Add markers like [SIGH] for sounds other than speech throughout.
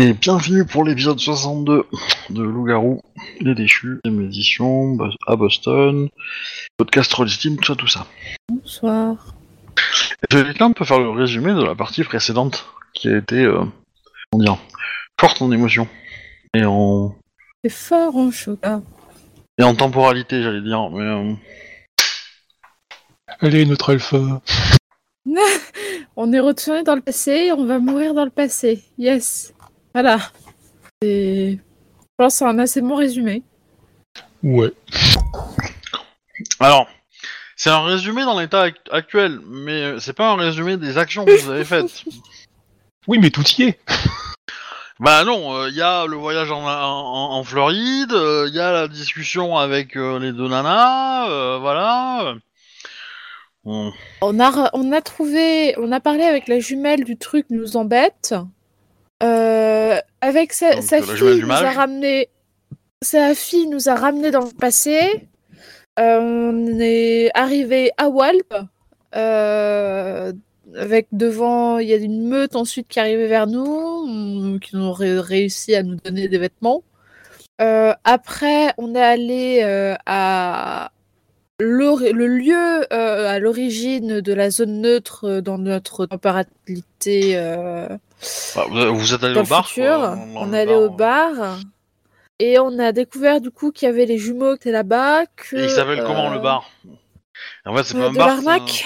Et bienvenue pour l'épisode 62 de Loup-Garou, les déchus, les méditions Bo- à Boston, podcast Roll Steam, tout ça, tout ça. Bonsoir. Est-ce que quelqu'un peut faire le résumé de la partie précédente qui a été, euh, comment dire, forte en émotion et en, C'est fort en chocolat. et en temporalité, j'allais dire, mais euh, Allez, notre alpha. [LAUGHS] On est retourné dans le passé, on va mourir dans le passé. Yes. Voilà. Et... Je pense que c'est un assez bon résumé. Ouais. alors. C'est un résumé dans l'état act- actuel, mais euh, c'est pas un résumé des actions que vous avez faites. [LAUGHS] Oui, mais tout y est. [LAUGHS] Bah non, il y a le voyage en, en- en Floride, il y a la discussion avec euh, les deux nanas, euh, voilà. On- On a, on a trouvé, on a parlé avec la jumelle du truc qui nous embête. Euh, avec sa, Donc, sa euh, fille nous a ramené, sa fille nous a ramené dans le passé. Euh, on est arrivé à Walp. euh, avec devant, il y a une meute ensuite qui arrivait vers nous, on- qui ont ré- réussi à nous donner des vêtements. Euh, après, on est allé euh, à le lieu euh, à l'origine de la zone neutre dans notre temporalité bah, vous, êtes allé au bar futur. quoi, on est allé au bar, bar et on a découvert du coup qu'il y avait les jumeaux qui étaient là-bas. Que, Et il s'appelle comment le euh, bar? En fait, c'est pas euh, un bar, c'est un- l'arnaque.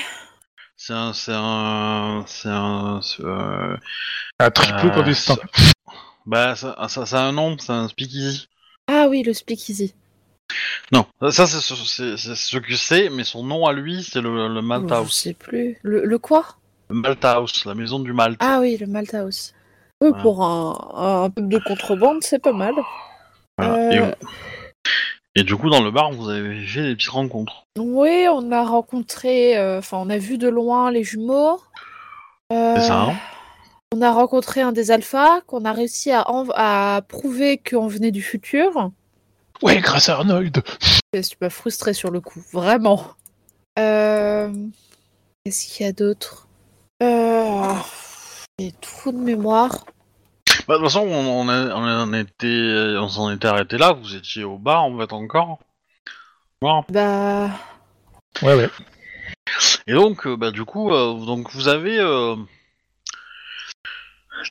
c'est un, c'est un, c'est un, c'est, euh, Un triple euh, clandestin. c'est- Bah, ça, ça, ça a un nom, c'est un speakeasy. Ah oui, le speakeasy. Non, ça c'est ce, c'est- c'est ce que c'est, mais son nom à lui, c'est le, le Malt Je House. sais plus. Le, le quoi? Le Malt House, la maison du Malt. Ah oui, le Malthouse. Oui, Voilà. pour un, un peu de contrebande, c'est pas mal. Voilà. Euh, et du coup, dans le bar, vous avez fait des petites rencontres. Oui, on a rencontré, euh, enfin, on a vu de loin les jumeaux. C'est ça, Euh, hein On a rencontré un des alphas, qu'on a réussi à, prouver qu'on venait du futur. Ouais, grâce à Arnold. Je suis pas frustrée sur le coup, vraiment. Euh, Qu'est-ce qu'il y a d'autre? Euh... J'ai tout de mémoire. Bah, de toute façon, on, on, a- on en était, on s'en était arrêté là. Vous étiez au bar, en fait, encore. Voilà. Bah, Ouais, ouais. Et donc, euh, bah, du coup, euh, donc vous avez euh,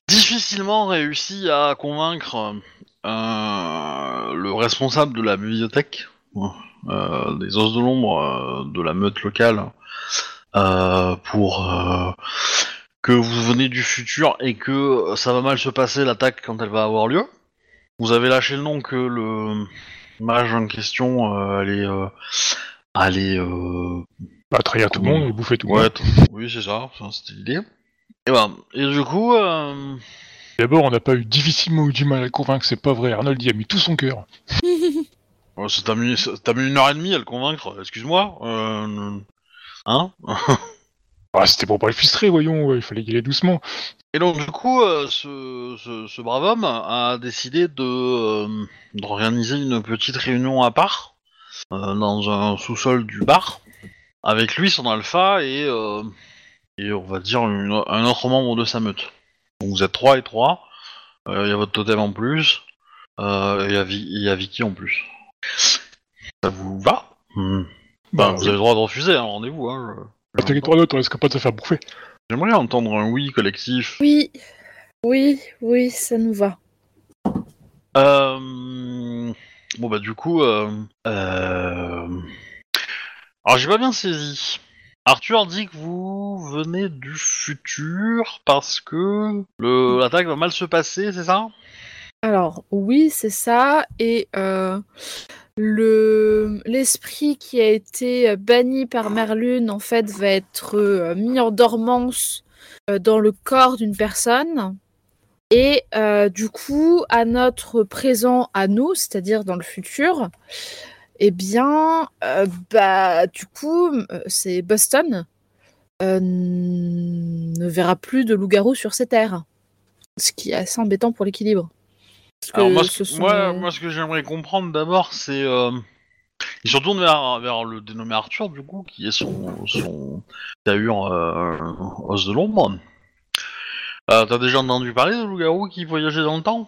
difficilement réussi à convaincre euh, le responsable de la bibliothèque euh, des os de l'ombre euh, de la meute locale euh, pour euh, que vous venez du futur et que ça va mal se passer l'attaque quand elle va avoir lieu. Vous avez lâché le nom que le mage en question euh, allait, euh, allait euh, Bah, trahir tout le monde et bouffer tout le Ouais, monde. oui, c'est ça, ça, c'était l'idée. Et, bah, et du coup, euh, D'abord, on n'a pas eu difficilement eu du mal à le convaincre, c'est pas vrai. Arnold y a mis tout son cœur. [LAUGHS] oh, ça t'a mis, mis une heure et demie à le convaincre, excuse-moi. Euh, hein [LAUGHS] Ah, c'était pour pas le frustrer, voyons, ouais, il fallait y aller doucement. Et donc, du coup, euh, ce, ce, ce brave homme a décidé de euh, d'organiser une petite réunion à part euh, dans un sous-sol du bar avec lui, son alpha et, euh, et on va dire une- un autre membre de sa meute. Donc, vous êtes trois et trois. Il y a votre totem en plus. Et il y a Vicky en plus. Ça vous va? Hmm. Bah, Vous avez le droit de refuser un rendez-vous. Hein, je- T'as les trois autres, on risque pas de se faire bouffer. J'aimerais entendre un oui collectif. oui, oui, oui, ça nous va. Euh... Bon bah du coup, euh... euh, alors j'ai pas bien saisi. Arthur dit que vous venez du futur parce que le l'attaque va mal se passer, c'est ça? Alors, oui, c'est ça. Et euh, le l'esprit qui a été euh, banni par Merlune, en fait, va être euh, mis en dormance euh, dans le corps d'une personne. Et du coup, à notre présent, à nous, c'est-à-dire dans le futur, eh bien, bah, du coup, c'est Boston ne verra plus de loup-garou sur ces terres. Ce qui est assez embêtant pour l'équilibre. Alors moi, ce sont- moi, moi, ce que j'aimerais comprendre d'abord, c'est euh... il se retourne vers, vers le dénommé Arthur du coup, qui est son son taillure euh, os de l'ombre. Euh, T'as déjà entendu parler de loup-garou qui voyageait dans le temps?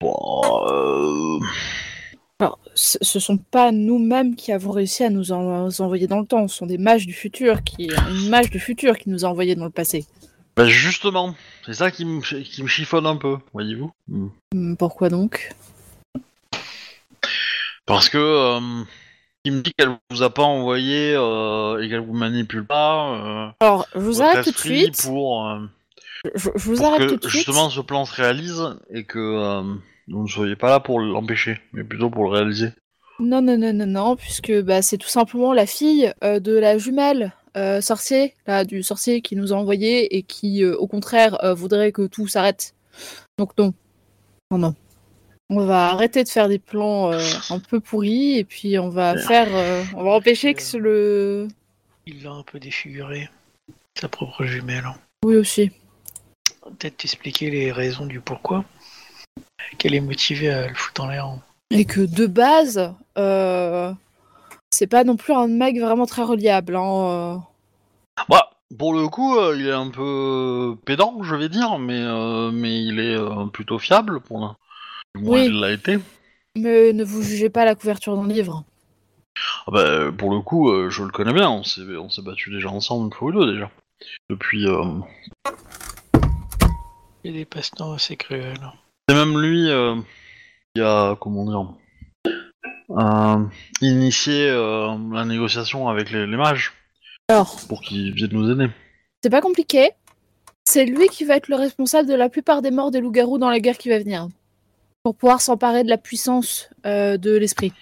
Bon, euh... Alors, ce ce sont pas nous-mêmes qui avons réussi à nous, en- nous envoyer dans le temps, ce sont des mages du futur, qui, une mage du futur qui nous a envoyés dans le passé. Bah justement, c'est ça qui me qui me chiffonne un peu, voyez-vous Hmm. Hmm, Pourquoi donc? Parce que euh, il me dit qu'elle vous a pas envoyé euh, et qu'elle vous manipule pas. Euh, Alors, je vous arrête tout de suite. pour, Je, je vous pour arrête que tout de suite. justement ce plan se réalise et que vous ne soyez pas là pour l'empêcher, mais plutôt pour le réaliser. Non, non, non, non, non, puisque bah, c'est tout simplement la fille de la jumelle euh, sorcier, là, du sorcier qui nous a envoyés et qui, euh, au contraire, euh, voudrait que tout s'arrête. Donc non. Non, non. On va arrêter de faire des plans un peu pourris et puis on va faire, on va empêcher que ce- le. Il l'a un peu défiguré, sa propre jumelle. Oui aussi. Peut-être t'expliquer les raisons du pourquoi. Qu'elle est motivée à le foutre en l'air. Et que de base, c'est pas non plus un mec vraiment très reliable. Hein, euh. Bah, pour le coup, euh, il est un peu pédant, je vais dire, mais euh, mais il est euh, plutôt fiable pour moins, Oui. il l'a été. Mais ne vous jugez pas la couverture d'un livre. Ah bah, pour le coup, euh, je le connais bien. On s'est on s'est battu déjà ensemble une fois ou deux déjà. Depuis. euh, Il y a des passe-temps assez cruels. C'est même lui euh, qui a, comment dire, euh, initié euh, la négociation avec les, les mages Alors, pour qu'ils viennent nous aider. c'est pas compliqué. C'est lui qui va être le responsable de la plupart des morts des loups-garous dans la guerre qui va venir. Pour pouvoir s'emparer de la puissance euh, de l'esprit.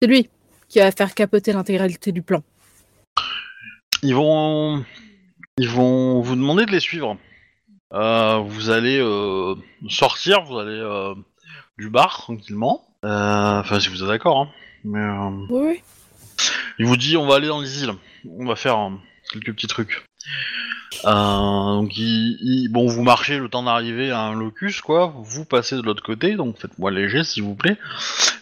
C'est lui qui va faire capoter l'intégralité du plan. Ils vont, ils vont vous demander de les suivre. Euh, vous allez euh, sortir, vous allez du bar tranquillement. Euh, Enfin, si vous êtes d'accord. Hein. Mais euh, Oui. il vous dit, on va aller dans les îles. On va faire euh, quelques petits trucs. Euh, donc, il, il- bon, vous marchez le temps d'arriver à un locus, quoi. Vous passez de l'autre côté, donc faites-moi léger, s'il vous plaît.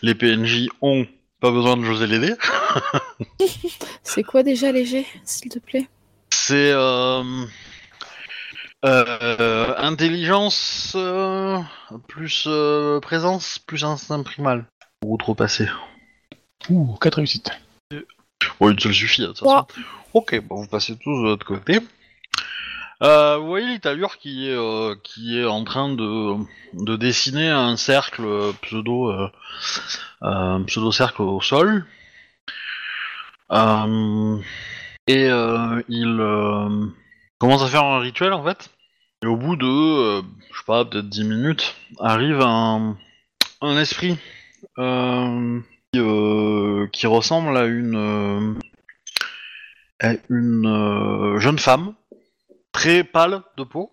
Les PNJ ont pas besoin de José l'aider. [LAUGHS] C'est quoi déjà léger, s'il te plaît? C'est euh, euh, intelligence euh, plus euh, présence plus instinct primal pour outrepasser. Ouh, 4 réussites. Oui, ça le suffit. de toute façon. Ok, bon, vous passez tous de l'autre côté. Euh, vous voyez l'Italure qui est euh, qui est en train de, de dessiner un cercle euh, pseudo euh, un pseudo cercle au sol. Euh, et euh, il euh, commence à faire un rituel en fait? Et au bout de euh, je sais pas peut-être 10 minutes arrive un un esprit euh, qui, euh, qui ressemble à une euh, à une jeune femme très pâle de peau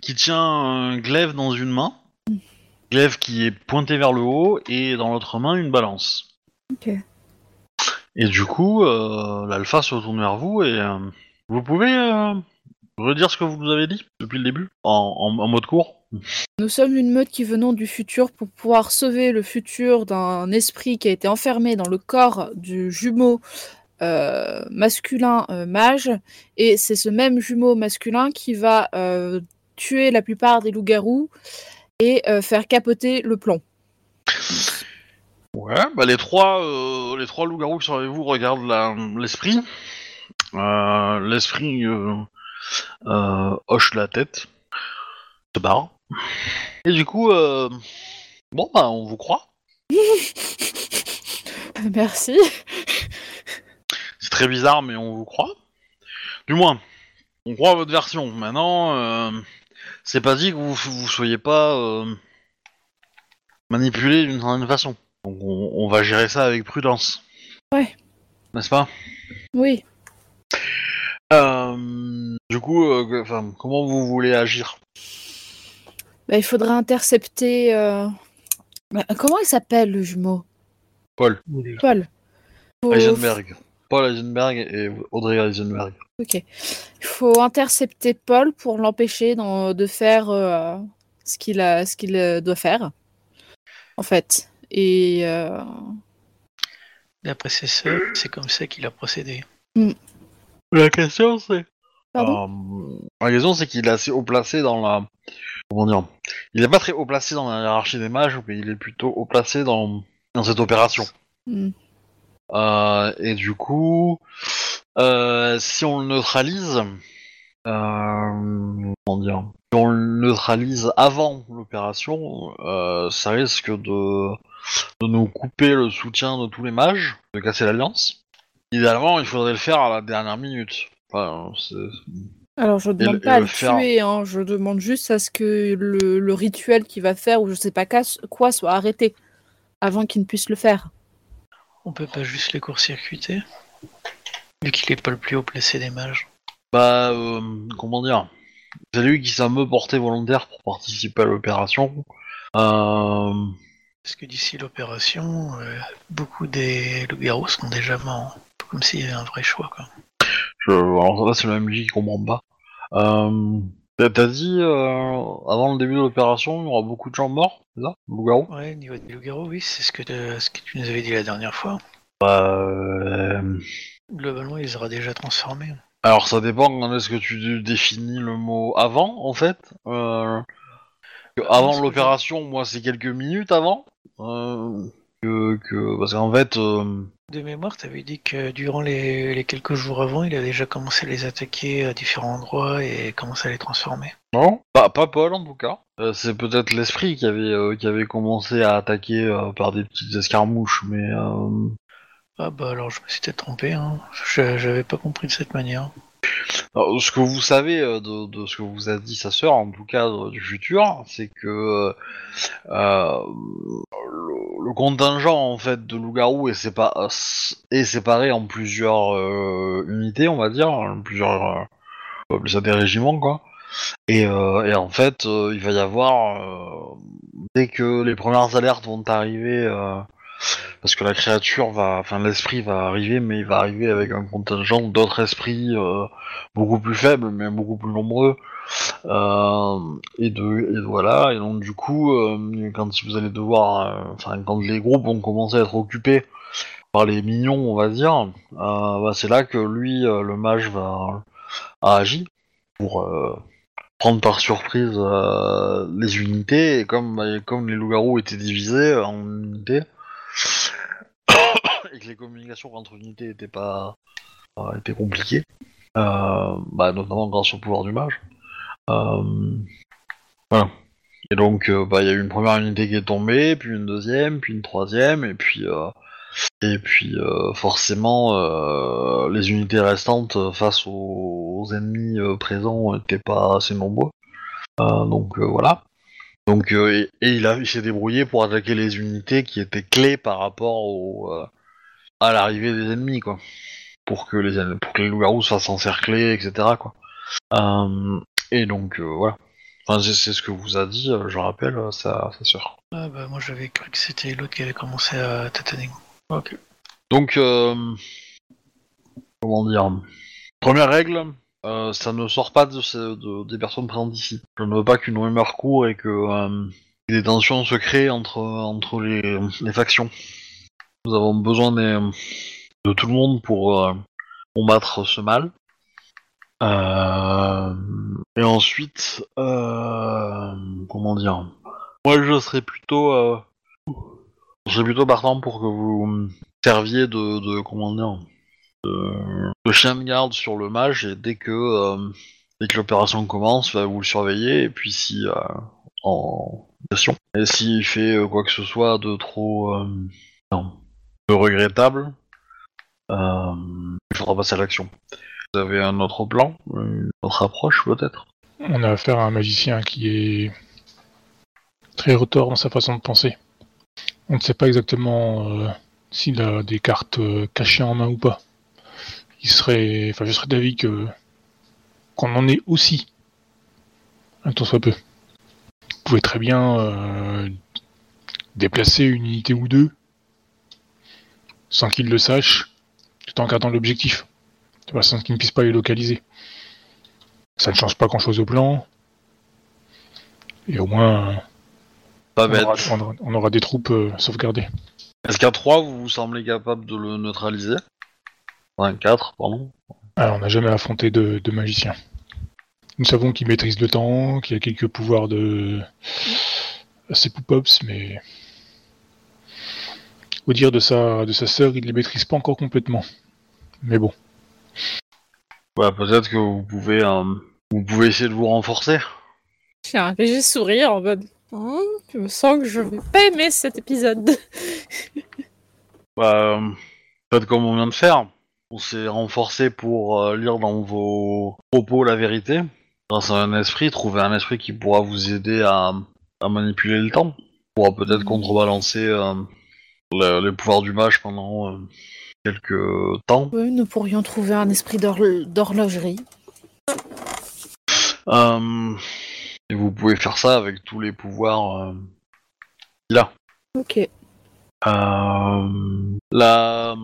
qui tient un glaive dans une main, glaive qui est pointé vers le haut et dans l'autre main une balance. Ok. Et du coup, l'alpha se retourne vers vous et euh, vous pouvez ce que vous nous avez dit depuis le début en, en- en mode court. Nous sommes une meute qui venons du futur pour pouvoir sauver le futur d'un esprit qui a été enfermé dans le corps du jumeau euh, masculin euh, mage. Et c'est ce même jumeau masculin qui va euh, tuer la plupart des loups-garous et faire capoter le plomb. Ouais, bah les trois, euh, les trois loups-garous qui sont avec vous regardent l'esprit. Euh, l'esprit euh, hoche la tête, se barre. Et du coup, euh, bon bah on vous croit. [LAUGHS] Merci. C'est très bizarre, mais on vous croit. Du moins, on croit à votre version. Maintenant, euh, c'est pas dit que vous, vous soyez pas euh, manipulé d'une certaine façon. Donc on, on va gérer ça avec prudence. Ouais. N'est-ce pas? Oui. Euh, du coup, euh, enfin, comment vous voulez agir Bah, il faudra intercepter. euh, bah, comment il s'appelle le jumeau Paul Paul. Faut- Heisenberg. Paul Heisenberg et Audrey Heisenberg. Ok. Il faut intercepter Paul pour l'empêcher d'en- de faire euh, ce qu'il a, ce qu'il euh, doit faire, en fait. Et euh, D'après ses sœurs, c'est comme ça qu'il a procédé. La question c'est Euh, la question, c'est qu'il est assez haut placé dans la. Comment dire? Il est pas très haut placé dans la hiérarchie des mages, mais il est plutôt haut placé dans, dans cette opération. Hmm. Euh, et du coup, euh, si on le neutralise, comment dire? Si on le neutralise avant l'opération, ça risque de, de nous couper le soutien de tous les mages, de casser l'alliance. Idéalement, il faudrait le faire à la dernière minute. Enfin, Alors, je Et demande pas et à le le faire. tuer, hein, je demande juste à ce que le, le rituel qu'il va faire, ou je sais pas quoi, soit arrêté avant qu'il ne puisse le faire. On peut pas juste les court-circuiter Vu qu'il est pas le plus haut placé des mages. Bah, euh, comment dire? C'est lui qui s'est un peu porté volontaire pour participer à l'opération. Euh, Parce que d'ici l'opération, euh, beaucoup des loups-garous seront déjà morts. Comme s'il y avait un vrai choix, quoi. je, alors là, c'est le MJ qui comprend pas. Euh, t'as- dit, euh, avant le début de l'opération, il y aura beaucoup de gens morts, c'est ça Loup-garou? Ouais, au niveau des loups-garous, oui, c'est ce que, te- ce que tu nous avais dit la dernière fois. Bah, euh, Globalement, il aura déjà transformés. Alors, ça dépend quand est-ce que tu définis le mot avant, en fait. Euh, moi, avant l'opération, moi, c'est quelques minutes avant. Euh, que, que, parce qu'en fait, euh, De mémoire, t'avais dit que durant les, les quelques jours avant, il a déjà commencé à les attaquer à différents endroits et commencé à les transformer. Non, pas, pas Paul en tout cas. Euh, c'est peut-être l'esprit qui avait euh, qui avait commencé à attaquer euh, par des petites escarmouches, mais euh, Ah bah alors je me suis peut-être trompé, hein. Je- J'avais pas compris de cette manière. Ce que vous savez euh, de, ce que vous a dit sa sœur, en tout cas euh, du futur, c'est que euh, le, contingent en fait de loup-garou est, sépa- est séparé en plusieurs unités, on va dire, en plusieurs appeler ça des régiments quoi. Et, en fait, il va y avoir dès que les premières alertes vont arriver, parce que la créature va, enfin l'esprit va arriver, mais il va arriver avec un contingent d'autres esprits euh, beaucoup plus faibles, mais beaucoup plus nombreux. Euh, et, de, et voilà. Et donc du coup, euh, quand vous allez devoir, enfin quand les groupes vont commencer à être occupés par les mignons, on va dire, bah, c'est là que lui, le mage, va a agi pour prendre par surprise les unités. Et comme, bah, comme les loups-garous étaient divisés en unités, [COUGHS] et que les communications entre unités étaient pas étaient compliquées, euh, bah, notamment grâce au pouvoir du mage. Euh, voilà. Et donc, euh, bah, il y a eu une première unité qui est tombée, puis une deuxième, puis une troisième, et puis, et puis forcément, les unités restantes face aux, aux ennemis présents n'étaient pas assez nombreux. Donc voilà. Donc, euh, et, et il, a- il s'est débrouillé pour attaquer les unités qui étaient clés par rapport au, euh, à l'arrivée des ennemis, quoi. Pour que les, pour que les loups-garous se fassent encercler, etc. Quoi. Euh, et donc, voilà. Enfin, c'est ce que vous a dit, je rappelle, sa, sa sœur. Ah bah moi j'avais cru que c'était l'autre qui avait commencé à tâtonner. Ok. Donc, comment dire? Première règle, euh, ça ne sort pas de, des personnes présentes ici. Je ne veux pas qu'une rumeur court et que euh, des tensions se créent entre, entre les, factions. Nous avons besoin de tout le monde pour euh, combattre ce mal. Et ensuite, comment dire? Moi, je serais plutôt, je plutôt partant pour que vous serviez de, de de, de chien de garde sur le mage et dès que euh, dès que l'opération commence, bah, vous le surveillez et puis si euh, en et s'il fait euh, quoi que ce soit de trop euh, regrettable, euh, il faudra passer à l'action. Vous avez un autre plan, une autre approche peut-être? On a affaire à un magicien qui est très retors dans sa façon de penser. On ne sait pas exactement euh, s'il a des cartes euh, cachées en main ou pas. Il serait, enfin, je serais d'avis que qu'on en ait aussi, un tant soit peu. Vous pouvez très bien euh, déplacer une unité ou deux sans qu'il le sache, tout en gardant l'objectif, de façon qu'il ne puisse pas les localiser. Ça ne change pas grand-chose au plan. Et au moins, Pas aura- on aura des troupes euh, sauvegardées. Est-ce qu'à 3 vous vous semblez capable de le neutraliser? Enfin 4, pardon. Alors, on n'a jamais affronté de, de magicien. Nous savons qu'il maîtrise le temps, qu'il a quelques pouvoirs de assez poupops, mais au dire de sa de sa sœur, il les maîtrise pas encore complètement. Mais bon, Bah, peut-être que vous pouvez, euh, vous pouvez essayer de vous renforcer. J'ai un léger sourire en mode. Je me sens que je vais pas aimer cet épisode. [LAUGHS] Bah, euh, faites comme on vient de faire. On s'est renforcé pour euh, lire dans vos propos la vérité. Grâce à un esprit, trouver un esprit qui pourra vous aider à, à manipuler le temps. Pourra peut-être contrebalancer euh, le- les pouvoirs du mage pendant euh, quelques temps. Oui, nous pourrions trouver un esprit d'horl- d'horlogerie. Et vous pouvez faire ça avec tous les pouvoirs a. Ok. La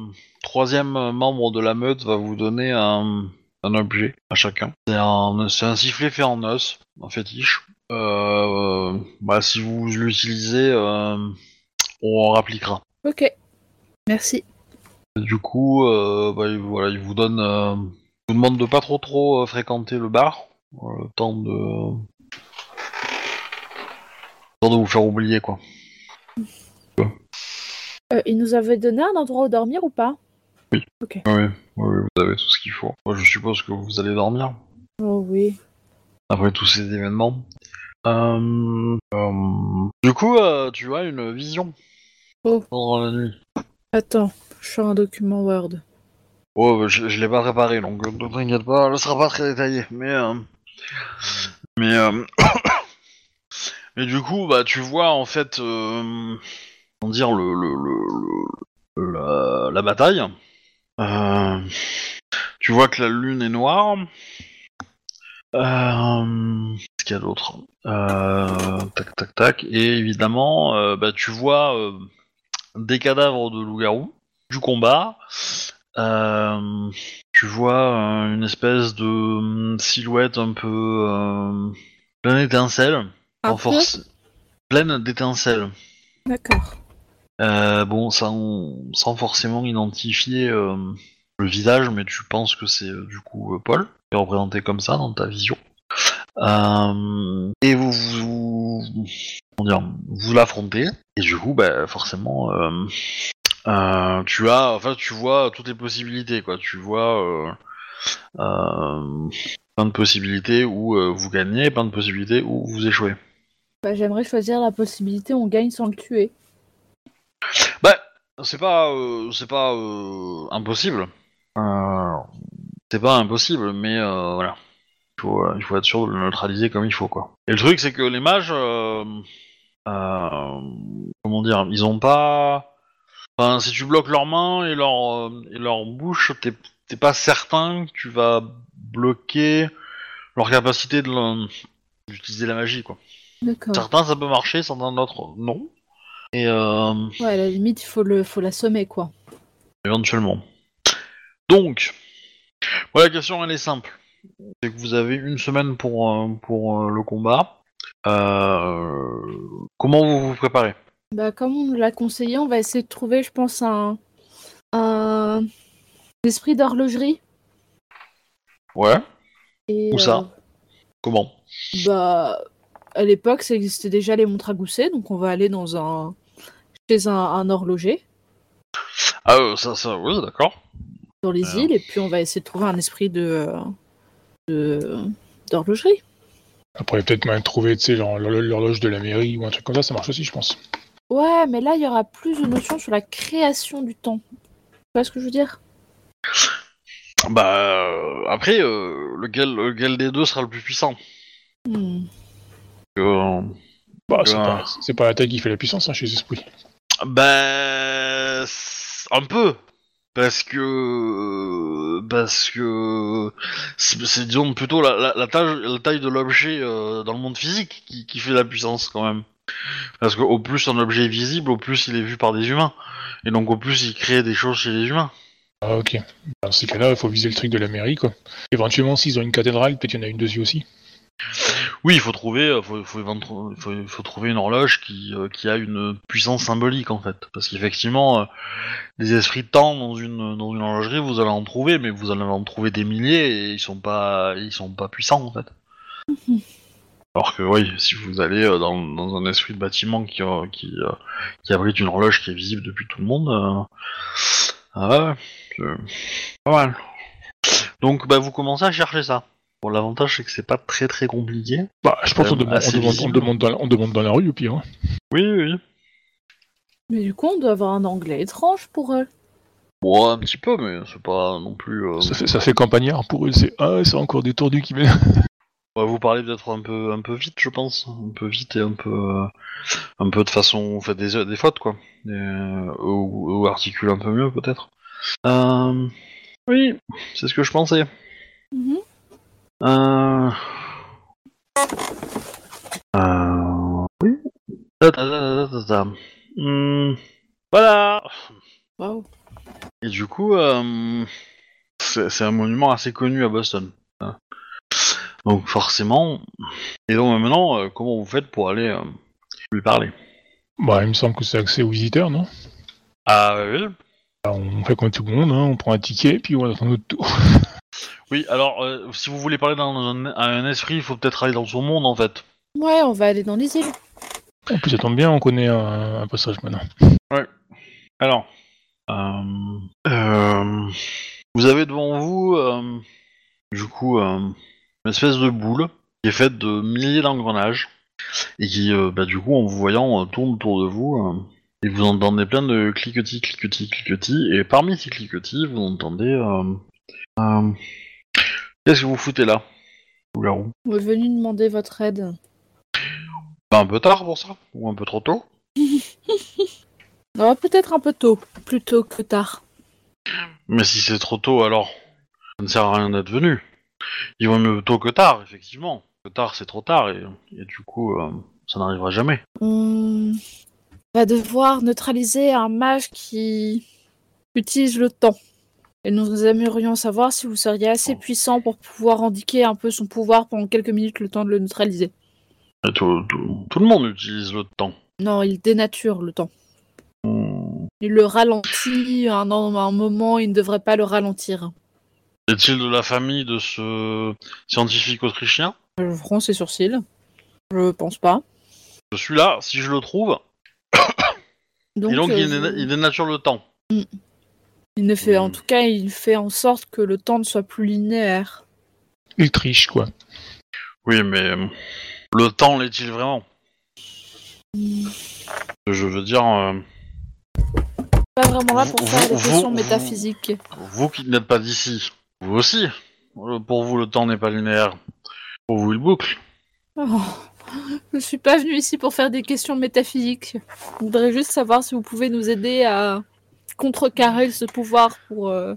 troisième membre de la meute va vous donner un, un objet à chacun. C'est un, c'est un sifflet fait en os, un fétiche. Euh, bah, si vous l'utilisez, euh, on rappliquera. Ok. Merci. Du coup, euh, bah, il- voilà, il vous donne, il vous demande de pas trop trop fréquenter le bar, le temps de, le temps de vous faire oublier quoi. Il nous avait donné un endroit où dormir ou pas? Oui, oui, oui, vous avez tout ce qu'il faut. Moi, je suppose que vous allez dormir. Oh oui. après tous ces événements. Euh, euh, du coup, euh, tu as une vision Oh. pendant la nuit. Attends, je suis un document Word. Oh, bah, je, je l'ai pas préparé, donc ne t'inquiète pas, elle sera pas très détaillée. Mais, mais, [COUGHS] mais du coup, bah, tu vois en fait, comment dire le, le, le, le- la, la bataille. Euh, tu vois que la lune est noire. Euh, Qu'est-ce qu'il y a d'autre? Euh, Tac, tac, tac. Et évidemment, euh, bah, tu vois des cadavres de loups-garous, du combat. Tu vois une espèce de hum, silhouette un peu pleine d'étincelles, renforcée- pleine d'étincelles. D'accord. Euh, bon, sans, sans forcément identifier euh, le visage, mais tu penses que c'est euh, du coup Paul, qui est représenté comme ça dans ta vision. Et vous vous, vous l'affrontez, et du coup, bah, forcément, tu as, enfin, tu vois toutes les possibilités, quoi. Tu vois plein de possibilités où vous gagnez, plein de possibilités où vous échouez. Bah, J'aimerais choisir la possibilité on gagne sans le tuer. Bah, c'est pas, euh, c'est pas euh, impossible. Euh, c'est pas impossible, mais euh, voilà. Il faut, euh, il faut être sûr de le neutraliser comme il faut, quoi. Et le truc, c'est que les mages, euh, euh, comment dire, ils ont pas. Enfin, si tu bloques leurs mains et leur euh, et leur bouche, t'es t'es pas certain que tu vas bloquer leur capacité de d'utiliser la magie, quoi. D'accord. Certains, ça peut marcher, certains d'autres, non. Et euh, Ouais, à la limite, il faut le, faut l'assommer, quoi. éventuellement. Donc, la question elle est simple. C'est que vous avez une semaine pour, euh, pour euh, le combat. Euh, comment vous vous préparez? Bah, comme on nous l'a conseillé, on va essayer de trouver, je pense, un, un esprit d'horlogerie. Ouais. Et, Où ça? euh, Comment? Bah, à l'époque, ça existait déjà les montres à gousset, donc on va aller dans un chez un, un horloger Ah, euh, ça, ça, oui, d'accord. dans les Alors. îles, et puis on va essayer de trouver un esprit de de- d'horlogerie. après, peut-être de trouver, tu sais, l'hor- l'hor- l'horloge de la mairie ou un truc comme ça, ça marche aussi, je pense. Ouais, mais là, il y aura plus de notions sur la création du temps. Tu vois ce que je veux dire? Bah, euh, après, euh, lequel, lequel des deux sera le plus puissant? Hmm. Euh, Bah, c'est Euh. pas, pas la taille qui fait la puissance hein, chez les c- un peu. Parce que, parce que, c'est disons plutôt la, la, taille, la taille de l'objet euh, dans le monde physique qui, qui fait la puissance quand même. Parce qu'au plus un objet est visible, au plus il est vu par des humains. Et donc au plus il crée des choses chez les humains. Ah, ok. Dans ces cas-là, il faut viser le truc de la mairie, quoi. Éventuellement, s'ils ont une cathédrale, peut-être qu'il y en a une dessus aussi. Oui, il faut trouver, euh, faut, faut, éventr- faut, faut trouver une horloge qui, euh, qui a une puissance symbolique en fait, parce qu'effectivement, euh, des esprits de temps dans une dans une horlogerie, vous allez en trouver, mais vous allez en trouver des milliers et ils sont pas ils sont pas puissants en fait. [LAUGHS] Alors que oui, si vous allez euh, dans, dans un esprit de bâtiment qui qui, qui abrite une horloge qui est visible depuis tout le monde, ah c'est pas mal. Donc bah vous commencez à chercher ça. Bon, l'avantage c'est que c'est pas très très compliqué. Bah, je pense qu'on demande, on assez demande, on visible. demande dans la, on demande dans la rue, au pire. hein. Oui, oui, oui. Mais du coup, on doit avoir un anglais étrange pour eux. Bon, un petit peu, mais c'est pas non plus. euh, Ça, fait, ça fait campagnard pour eux. C'est ah, c'est encore des tordus qui viennent. [LAUGHS] ouais, vous parlez peut-être un peu, un peu vite, je pense, un peu vite et un peu, euh, un peu de façon, vous faites des, des fautes quoi, euh, ou, ou articule un peu mieux peut-être. Euh, oui, c'est ce que je pensais. Mhm. Euh... Euh... Oui. Ta, ta, ta. Hmm, Voilà. Waouh. Et du coup, euh, c'est un monument assez connu à Boston. Donc forcément. Et donc maintenant, euh, comment vous faites pour aller euh, lui parler? Bah, il me semble que c'est accès aux visiteurs, non? Ah oui. Bah, On fait comme tout le monde, hein, on prend un ticket, puis on attend notre tour. [LAUGHS] Oui. Alors, euh, si vous voulez parler dans un, à un esprit, il faut peut-être aller dans son monde en fait. Ouais, on va aller dans les îles. En plus, ça tombe bien, on connaît un, un passage maintenant. Alors, euh, euh, vous avez devant vous, euh, du coup, euh, une espèce de boule qui est faite de milliers d'engrenages et qui, euh, bah, du coup, en vous voyant, euh, tourne autour de vous euh, et vous entendez plein de cliquetis, cliquetis, cliquetis et parmi ces cliquetis, vous entendez. euh, euh, Qu'est-ce que vous foutez là, loup-garou On est venu demander votre aide. Pas un peu tard pour ça Ou un peu trop tôt [LAUGHS] Non, peut-être un peu tôt, plus tôt que tard. Mais si c'est trop tôt, alors ça ne sert à rien d'être venu. Il vaut mieux tôt que tard, effectivement. Que tard, c'est trop tard, et, et du coup, euh, ça n'arrivera jamais. On va devoir neutraliser un mage qui utilise le temps. Et nous aimerions savoir si vous seriez assez puissant pour pouvoir indiquer un peu son pouvoir pendant quelques minutes le temps de le neutraliser. Et tout, tout- tout le monde utilise le temps. Non, il dénature le temps. Hmm. Il le ralentit à un, moment, il ne devrait pas le ralentir. Est-il de la famille de ce scientifique autrichien? Je fronce ses sourcils. Je pense pas. Je suis là, si je le trouve, [COUGHS] Donc, et donc euh, il, dénature le temps. Il ne fait, en Hmm. tout cas, il fait en sorte que le temps ne soit plus linéaire. Il triche, quoi. Oui, mais euh, le temps l'est-il vraiment? Je veux dire, euh, Pas vraiment là pour Vous- faire des vous- questions vous- métaphysiques. vous qui n'êtes pas d'ici, vous aussi, euh, pour vous le temps n'est pas linéaire. Pour vous il boucle. Oh, [LAUGHS] je suis pas venue ici pour faire des questions métaphysiques. Je voudrais juste savoir si vous pouvez nous aider à contrecarrer ce pouvoir pour. euh,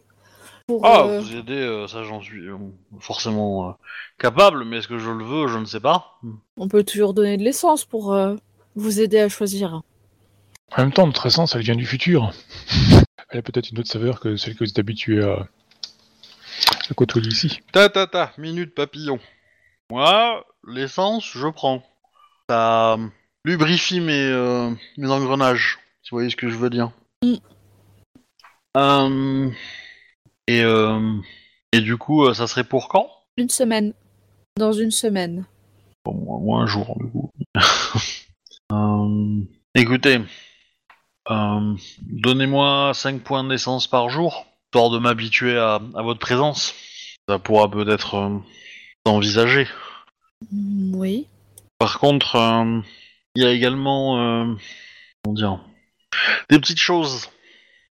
pour Ah, euh, vous aider, euh, ça j'en suis euh, forcément euh, capable, mais est-ce que je le veux, je ne sais pas. On peut toujours donner de l'essence pour euh, vous aider à choisir. En même temps, notre essence, elle vient du futur. [LAUGHS] Elle a peut-être une autre saveur que celle que vous êtes habitué à, à côtoyer ici. Ta ta ta, minute papillon. Moi, l'essence, je prends. Ça lubrifie mes, euh, mes engrenages, si vous voyez ce que je veux dire. Mm. Euh, et, euh, et du coup, euh, ça serait pour quand? Une semaine. Dans une semaine. Bon, moi, moi, un jour, du coup. [LAUGHS] Écoutez, euh, donnez-moi 5 points d'essence par jour, histoire de m'habituer à, à votre présence. Ça pourra peut-être euh, s'envisager. Mm, Oui. Par contre, euh, il y a également, comment dire, des petites choses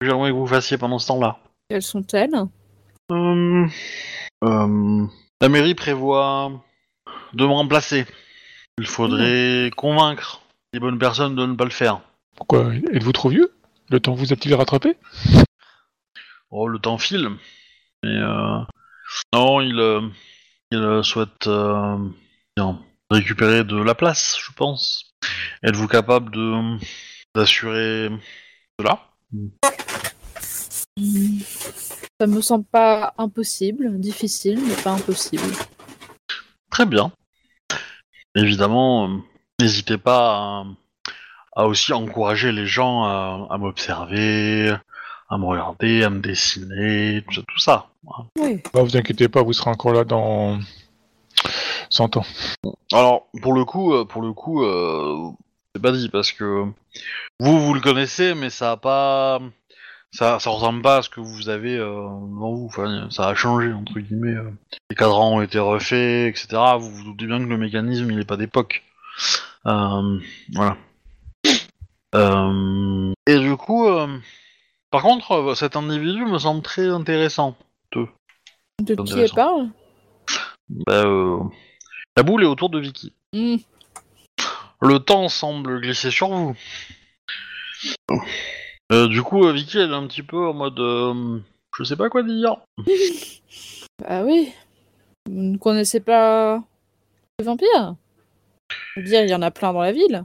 j'aimerais que vous fassiez pendant ce temps-là. Quelles sont-elles? Euh, euh, la mairie prévoit de me remplacer. Il faudrait convaincre les bonnes personnes de ne pas le faire. Pourquoi? Êtes-vous trop vieux? Le temps vous a-t-il rattrapé? Oh, le temps file. Mais euh, non, il, euh, il souhaite euh, récupérer de la place, je pense. Êtes-vous capable de d'assurer cela? Ça me semble pas impossible, difficile, mais pas impossible. Très bien. évidemment, euh, n'hésitez pas à, à aussi encourager les gens à, à m'observer, à me regarder, à me dessiner, tout ça. Tout ça. Oui. Bah, vous inquiétez pas, vous serez encore là dans 100 ans. Alors, pour le coup, euh, pour le coup, euh, c'est pas dit parce que vous, vous le connaissez, mais ça a pas, ça, ça ressemble pas à ce que vous avez euh, devant vous. Enfin, ça a changé entre guillemets. euh. Les cadrans ont été refaits, etc. Vous vous doutez bien que le mécanisme, il est pas d'époque. Euh, voilà. Euh, et du coup, par contre, cet individu me semble très intéressant. De qui elle parle? Bah, la boule est autour de Vicky. Hmm. Le temps semble glisser sur vous. Euh, du coup, euh, Vicky, elle est un petit peu en mode... euh, je sais pas quoi dire. Bah [LAUGHS] oui. Vous ne connaissez pas les vampires Je veux dire, il y en a plein dans la ville.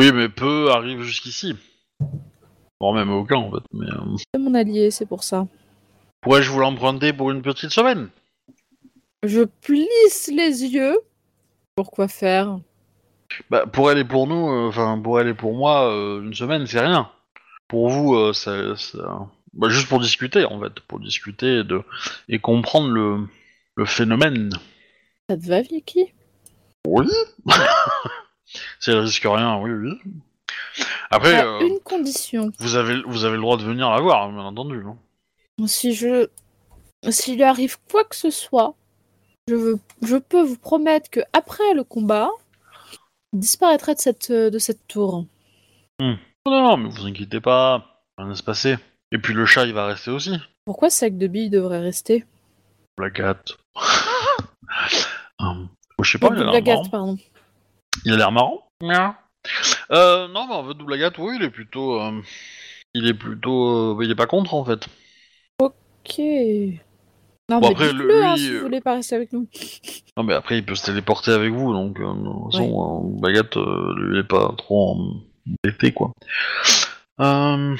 Oui, mais peu arrivent jusqu'ici. Bon, même aucun, en fait. Mais, euh, C'est mon allié, c'est pour ça. pourrais-je vous l'emprunter pour une petite semaine? Je plisse les yeux. Pourquoi faire? Bah, pour elle et pour nous, euh, enfin, pour elle et pour moi, euh, une semaine, c'est rien. Pour vous, euh, ça... ça- Bah, juste pour discuter, en fait. Pour discuter et, de... et comprendre le... le phénomène. Ça te va, Vicky? Oui. [LAUGHS] si elle risque rien, oui, oui. Après, À euh, une condition. vous, avez, vous avez le droit de venir la voir, hein, bien entendu. hein. Si je. S'il lui arrive quoi que ce soit, je, veux... je peux vous promettre que après le combat, disparaîtrait de cette, de cette tour. Non, non, mais vous inquiétez pas, rien ne se passer. Et puis le chat, il va rester aussi. Pourquoi ce sac de billes devrait rester? Hat. [LAUGHS] Hum, je sais pas, il a Double l'air marrant. pardon. Il a l'air marrant. Euh, non, mais en fait, Double Agathe, oui, il est plutôt... euh, Il est plutôt... euh, Il est pas contre, en fait. Ok. Non, Bon, mais après, le- hein, lui, si euh, vous voulez pas rester avec nous. Non, mais après, il peut se téléporter avec vous, donc... euh, de toute façon, euh, Baguette, euh, lui, il est pas trop embêté, quoi. Euh...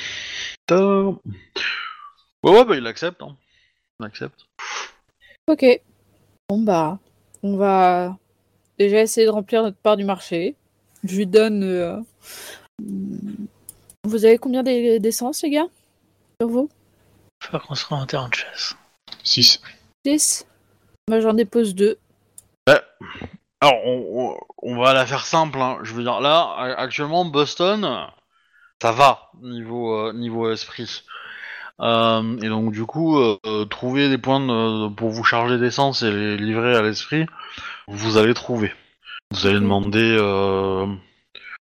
ta- Ouais, ouais, bah, il accepte, hein. Il accepte. Ok. Bon bah, on va déjà essayer de remplir notre part du marché. Je lui donne. euh, Vous avez combien d'e- d'essence, les gars Sur vous? Faut qu'on se rende en terrain de chasse. 6. 10 Moi j'en dépose deux. Alors, on, va la faire simple, hein. Je veux dire, là, actuellement, Boston, ça va, niveau, euh, niveau esprit. Euh, et donc, du coup, euh, trouver des points de- pour vous charger d'essence et les livrer à l'esprit, vous allez trouver. Vous allez demander euh,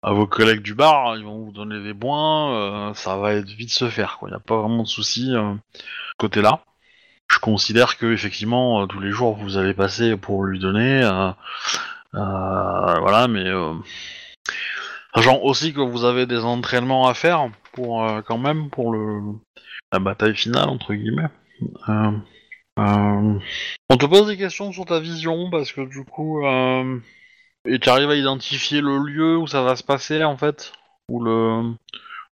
à vos collègues du bar, ils vont vous donner des points, euh, ça va être vite se faire, quoi. Il n'y a pas vraiment de souci euh, côté-là. Je considère que effectivement euh, tous les jours vous allez passer pour lui donner, euh, euh, voilà, mais sachant aussi que vous avez des entraînements à faire pour quand même pour le la bataille finale entre guillemets. Euh, on te pose des questions sur ta vision parce que du coup, euh, et tu arrives à identifier le lieu où ça va se passer en fait, où le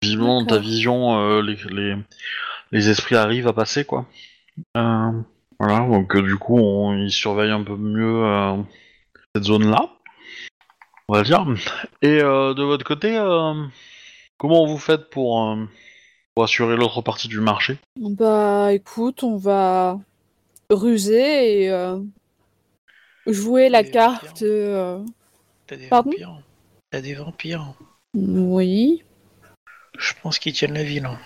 visiblement dans ta vision euh, les, les les esprits arrivent à passer quoi. Euh, voilà, donc euh, du coup, on, ils surveillent un peu mieux euh, cette zone-là, on va dire. Et euh, de votre côté, euh, comment vous faites pour, euh, pour assurer l'autre partie du marché? Bah écoute, on va ruser et euh, jouer la carte. euh, T'as des Pardon? vampires? T'as des vampires? Oui. Je pense qu'ils tiennent la ville. hein.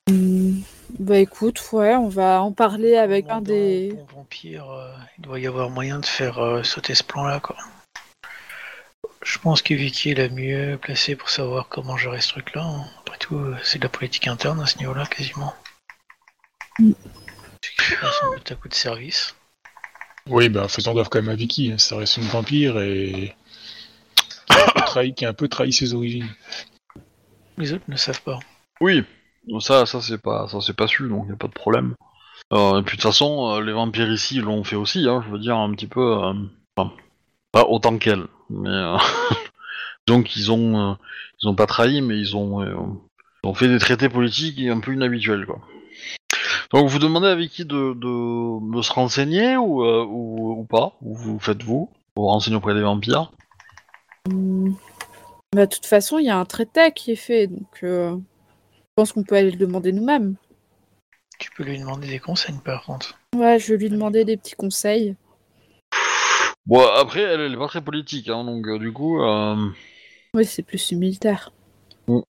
Hmm, Bah écoute, ouais, on va en parler avec un des. vampire, euh, il doit y avoir moyen de faire euh, sauter ce plan-là, quoi. Je pense que Vicky est la mieux placée pour savoir comment gérer ce truc-là. hein. Après tout, euh, c'est de la politique interne à ce niveau-là, quasiment. Mm. C'est à coup de service. Oui, bah faisons gaffe quand même à Vicky, hein, ça reste une vampire et qui a un peu trahi, qui a un peu trahi ses origines. Les autres ne savent pas. Oui, ça, ça c'est pas, ça c'est pas su, donc y a pas de problème. Euh, et puis de toute façon, euh, les vampires ici l'ont fait aussi, hein, je veux dire un petit peu, euh, enfin, pas autant qu'elle, mais [LAUGHS] donc ils ont, ils ont pas trahi, mais ils ont, ont fait des traités politiques un peu inhabituels, quoi. Donc vous demandez avec qui de, de, de se renseigner ou, ou, pas? Ou vous faites vous Vous renseignez auprès des vampires? Bah, de toute façon, il y a un traité qui est fait, donc pense qu'on peut aller le demander nous-mêmes. Tu peux lui demander des conseils par contre. Ouais, je vais lui demander des petits conseils. Bon, après, elle, elle est pas très politique, hein, donc euh, du coup... Euh... Oui, c'est plus militaire.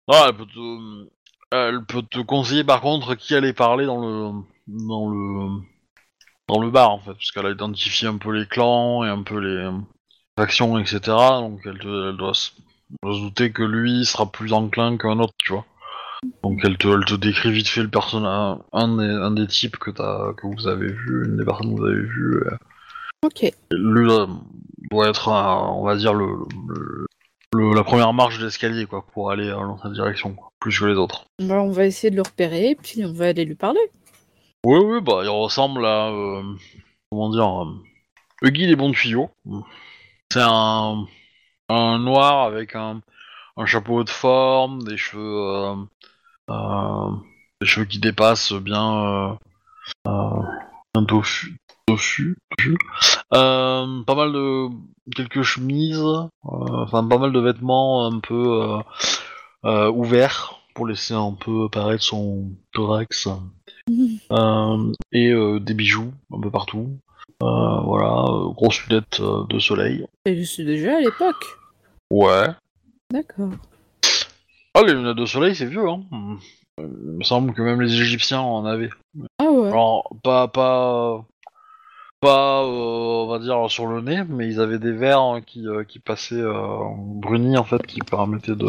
Ah, elle peut te... Elle peut te conseiller par contre qui allait parler dans le dans le dans le bar en fait, parce qu'elle a identifié un peu les clans et un peu les factions, etc. Donc elle, te- elle doit, se, doit se douter que lui sera plus enclin qu'un autre, tu vois. Donc elle te, elle te décrit vite fait le personnage, un des, un des types que que vous avez vu, une des personnes que vous avez vu. euh, Ok. lui là, doit être, un- on va dire le, le- le- la première marche de l'escalier quoi, pour aller euh, dans cette direction, quoi, plus que les autres. Bah, on va essayer de le repérer, puis on va aller lui parler. Oui, oui, bah, il ressemble à. euh, comment dire euh, Huggy les bons tuyaux. C'est un, un noir avec un, un chapeau de forme, des cheveux. euh, euh, des cheveux qui dépassent bien. Euh, euh, un tofu. tofu, tofu. Euh, pas mal de. quelques chemises. euh, Enfin, pas mal de vêtements un peu. euh, euh, ouverts pour laisser un peu apparaître son thorax. [LAUGHS] Euh, et euh, des bijoux un peu partout. Euh, voilà, euh, grosse lunette euh, de soleil. Et je suis déjà à l'époque. Ouais. D'accord. Ah, les lunettes de soleil, c'est vieux, hein. Il me semble que même les Égyptiens en avaient. Ah ouais. Alors, pas, pas, pas, euh, on va dire sur le nez, mais ils avaient des verres qui, euh, qui passaient euh, brunis en fait, qui permettaient de.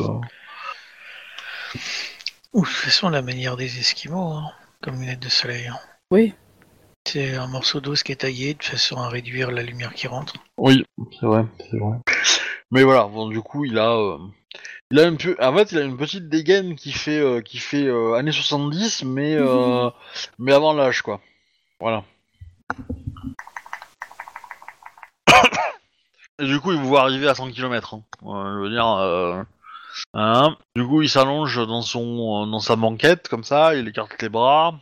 Ou de toute façon, la manière des Esquimaux, hein, comme lunettes de soleil. hein. Oui. C'est un morceau d'os qui est taillé de façon à réduire la lumière qui rentre. Oui, c'est vrai, c'est vrai. Mais voilà, bon, du coup, il a, euh, il a un peu, en fait, il a une petite dégaine qui fait, euh, qui fait euh, années 70, mais, euh, mais avant l'âge, quoi. Voilà. Et du coup, il vous voit arriver à 100 km. Hein. Je veux dire, euh, hein. Du coup, il s'allonge dans son, dans sa banquette comme ça, il écarte les bras,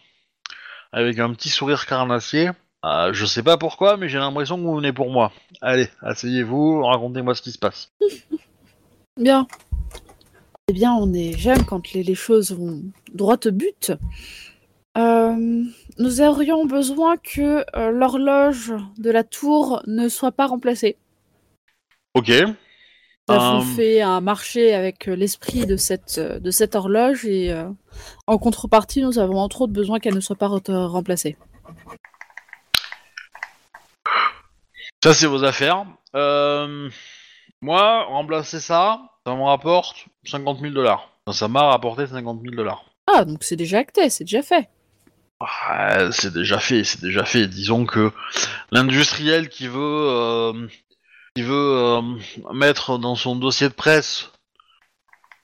avec un petit sourire carnassier. Euh, je sais pas pourquoi, mais j'ai l'impression que vous venez pour moi. Allez, asseyez-vous, racontez-moi ce qui se passe. [LAUGHS] Bien. Eh bien, on est jeune quand les, les choses vont droit au but. Euh, nous aurions besoin que euh, l'horloge de la tour ne soit pas remplacée. Ok. Nous avons Euh, fait un marché avec l'esprit de cette, de cette horloge et en contrepartie, nous avons entre autres besoin qu'elle ne soit pas re- remplacée. Ça, c'est vos affaires. Euh, moi, remplacer ça, ça me rapporte 50 000 dollars. Ça m'a rapporté 50 000 dollars. Ah, donc c'est déjà acté, c'est déjà fait. Ah, c'est déjà fait, c'est déjà fait. Disons que l'industriel qui veut, euh, qui veut euh, mettre dans son dossier de presse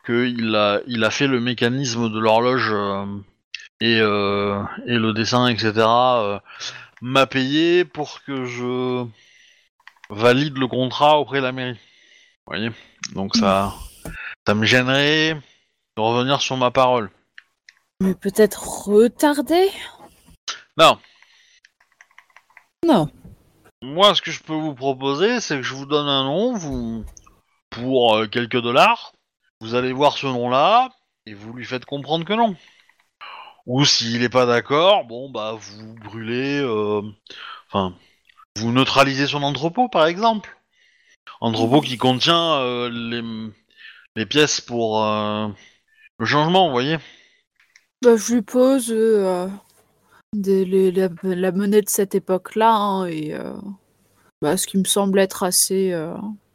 qu'il a, il a fait le mécanisme de l'horloge et, et le dessin, etc. m'a payé pour que je valide le contrat auprès de la mairie. Vous voyez? Donc ça, ça me gênerait de revenir sur ma parole. Mais peut-être retardé Non, Non. Moi, ce que je peux vous proposer, c'est que je vous donne un nom, vous, pour euh, quelques dollars. Vous allez voir ce nom-là et vous lui faites comprendre que non. Ou s'il n'est pas d'accord, bon bah vous brûlez, euh, enfin, vous neutralisez son entrepôt, par exemple. Entrepôt qui contient euh, les, les pièces pour euh, le changement, vous voyez. Bah, je lui pose euh, des- les- la, la monnaie de cette époque-là hein, et bah, ce qui me semble être assez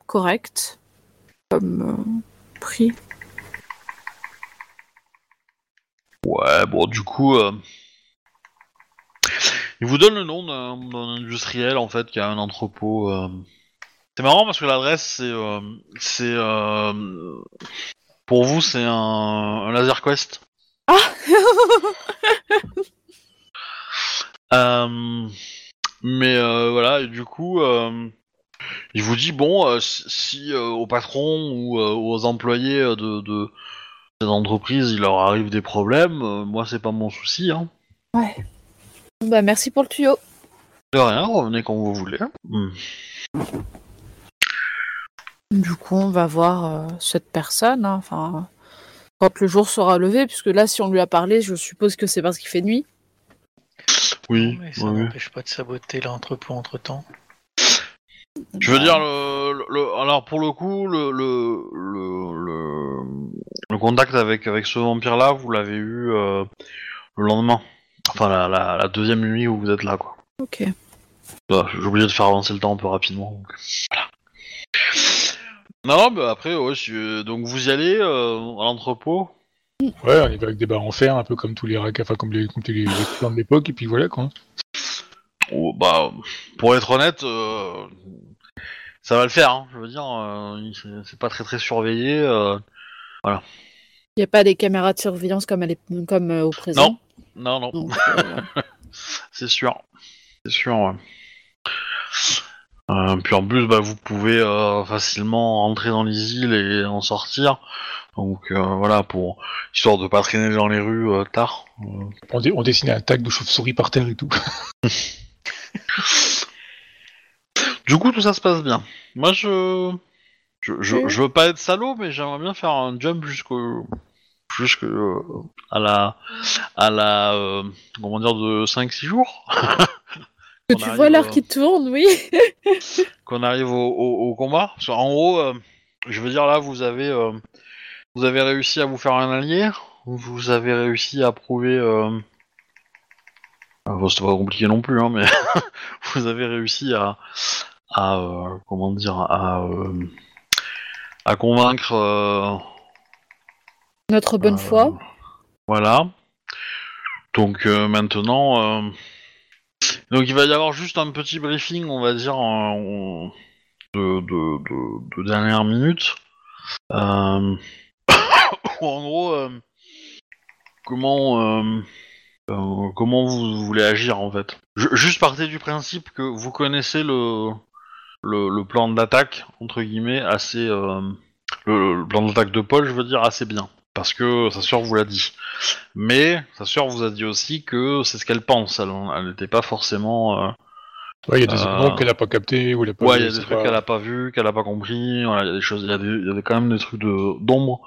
correct comme prix. Ouais, bon, du coup, il vous donne le nom d'un d'un industriel en fait qui a un entrepôt. euh. C'est marrant parce que l'adresse c'est, euh, c'est, euh, pour vous c'est un, un laser quest. [LAUGHS] Euh, mais euh, voilà, et du coup, euh, il vous dit bon, euh, si, si, euh, au patron ou euh, aux employés euh, de, de ces entreprises il leur arrive des problèmes, euh, moi c'est pas mon souci. Hein. Ouais. Bah merci pour le tuyau. De rien, revenez quand vous voulez. Hmm. Du coup, on va voir euh, cette personne. hein, Enfin, quand le jour sera levé, puisque là, si on lui a parlé, je suppose que c'est parce qu'il fait nuit. Oui, Mais ça n'empêche pas de saboter l'entrepôt entre temps. Je veux dire, le, le- le- alors pour le coup, le, le, le, le, le contact avec, avec ce vampire-là, vous l'avez eu euh, le lendemain. Enfin, la, la, la deuxième nuit où vous êtes là, quoi. Ok. Bah, J'ai oublié de faire avancer le temps un peu rapidement. donc, Voilà. Non, bah après, ouais, si- donc vous y allez euh, à l'entrepôt? Ouais, on y va avec des barres en fer, un peu comme tous les racks, enfin comme les, comme les, les plans de l'époque, et puis voilà quoi. Oh, bah, pour être honnête, euh, ça va le faire. hein, je veux dire, euh, c'est- pas très très surveillé. euh, Il n'y a pas des caméras de surveillance comme, comme euh, au présent? Non, non, non. Donc, [LAUGHS] euh, C'est sûr. C'est sûr, ouais. Euh, puis en plus, bah, vous pouvez euh, facilement rentrer dans les îles et en sortir. Donc euh, voilà, pour histoire de pas traîner dans les rues euh, tard. Euh, On, dé- on dessinait un tag de chauve-souris par terre et tout. [LAUGHS] Du coup, tout ça se passe bien. Moi, je... Je, je, je veux pas être salaud, mais j'aimerais bien faire un jump jusqu'au... Jusque euh, à la... À la... euh, comment dire, de 5-6 jours [LAUGHS] que On tu vois l'heure euh, qui tourne, oui. [LAUGHS] qu'on arrive au, au- au combat. Parce qu'en gros, euh, je veux dire là, vous avez, euh, vous avez réussi à vous faire un allié. Vous avez réussi à prouver. Bon, c'est pas compliqué non plus, hein, mais [LAUGHS] vous avez réussi à, à euh, comment dire, à, euh, à convaincre. Euh, Notre bonne euh, foi. Voilà. Donc euh, maintenant, euh, donc il va y avoir juste un petit briefing, on va dire, de, de, de, de dernière minute. Euh, [COUGHS] en gros, euh, comment euh, euh, comment vous voulez agir en fait? Ju- juste partez du principe que vous connaissez le le, plan d'attaque entre guillemets assez euh, le plan d'attaque de Paul, je veux dire assez bien parce que sa sœur vous l'a dit. Mais sa sœur vous a dit aussi que c'est ce qu'elle pense. Elle n'était pas forcément. euh, Ouais, il y a des Euh, éléments qu'elle a pas capté ou elle a pas Ouais, il y a des trucs pas. qu'elle a pas vu, qu'elle a pas compris. Voilà, il y a des choses, il y a, des, il y a des- quand même des trucs de d'ombre.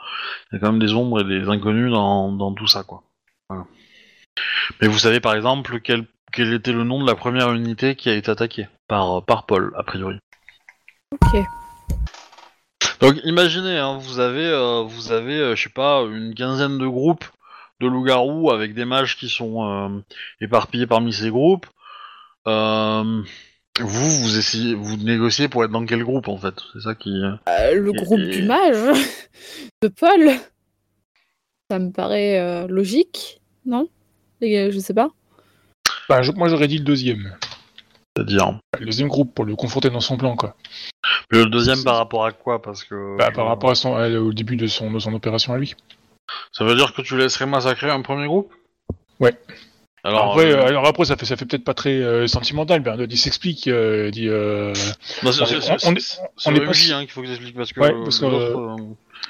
Il y a quand même des ombres et des inconnus dans, dans tout ça, quoi. Voilà. Mais vous savez par exemple quel quel était le nom de la première unité qui a été attaquée par par Paul a priori. Ok. Donc imaginez, hein, vous avez, euh, vous avez, euh, je sais pas, une quinzaine de groupes de loups-garous avec des mages qui sont euh, éparpillés parmi ces groupes. Euh, vous, vous essayez, vous négociez pour être dans quel groupe en fait? C'est ça qui. le groupe du mage [LAUGHS] de Paul. Ça me paraît euh, logique, non? Les gars, Je sais pas. Bah, je- moi j'aurais dit le deuxième. C'est-à-dire? Le deuxième groupe pour le confronter dans son plan quoi. Le deuxième par rapport à quoi? Parce que. Bah, par rapport à son, à- au début de son, de son opération à lui. Ça veut dire que tu laisserais massacrer un premier groupe? Ouais. Alors, après, euh, euh, alors après, ça fait, ça fait peut-être pas très euh, sentimental. Bernard il s'explique, euh, il dit. Euh... non, c'est- le pas MJ, hein, qu'il faut que j'explique parce que. Ouais, euh, parce que, l'autre, euh,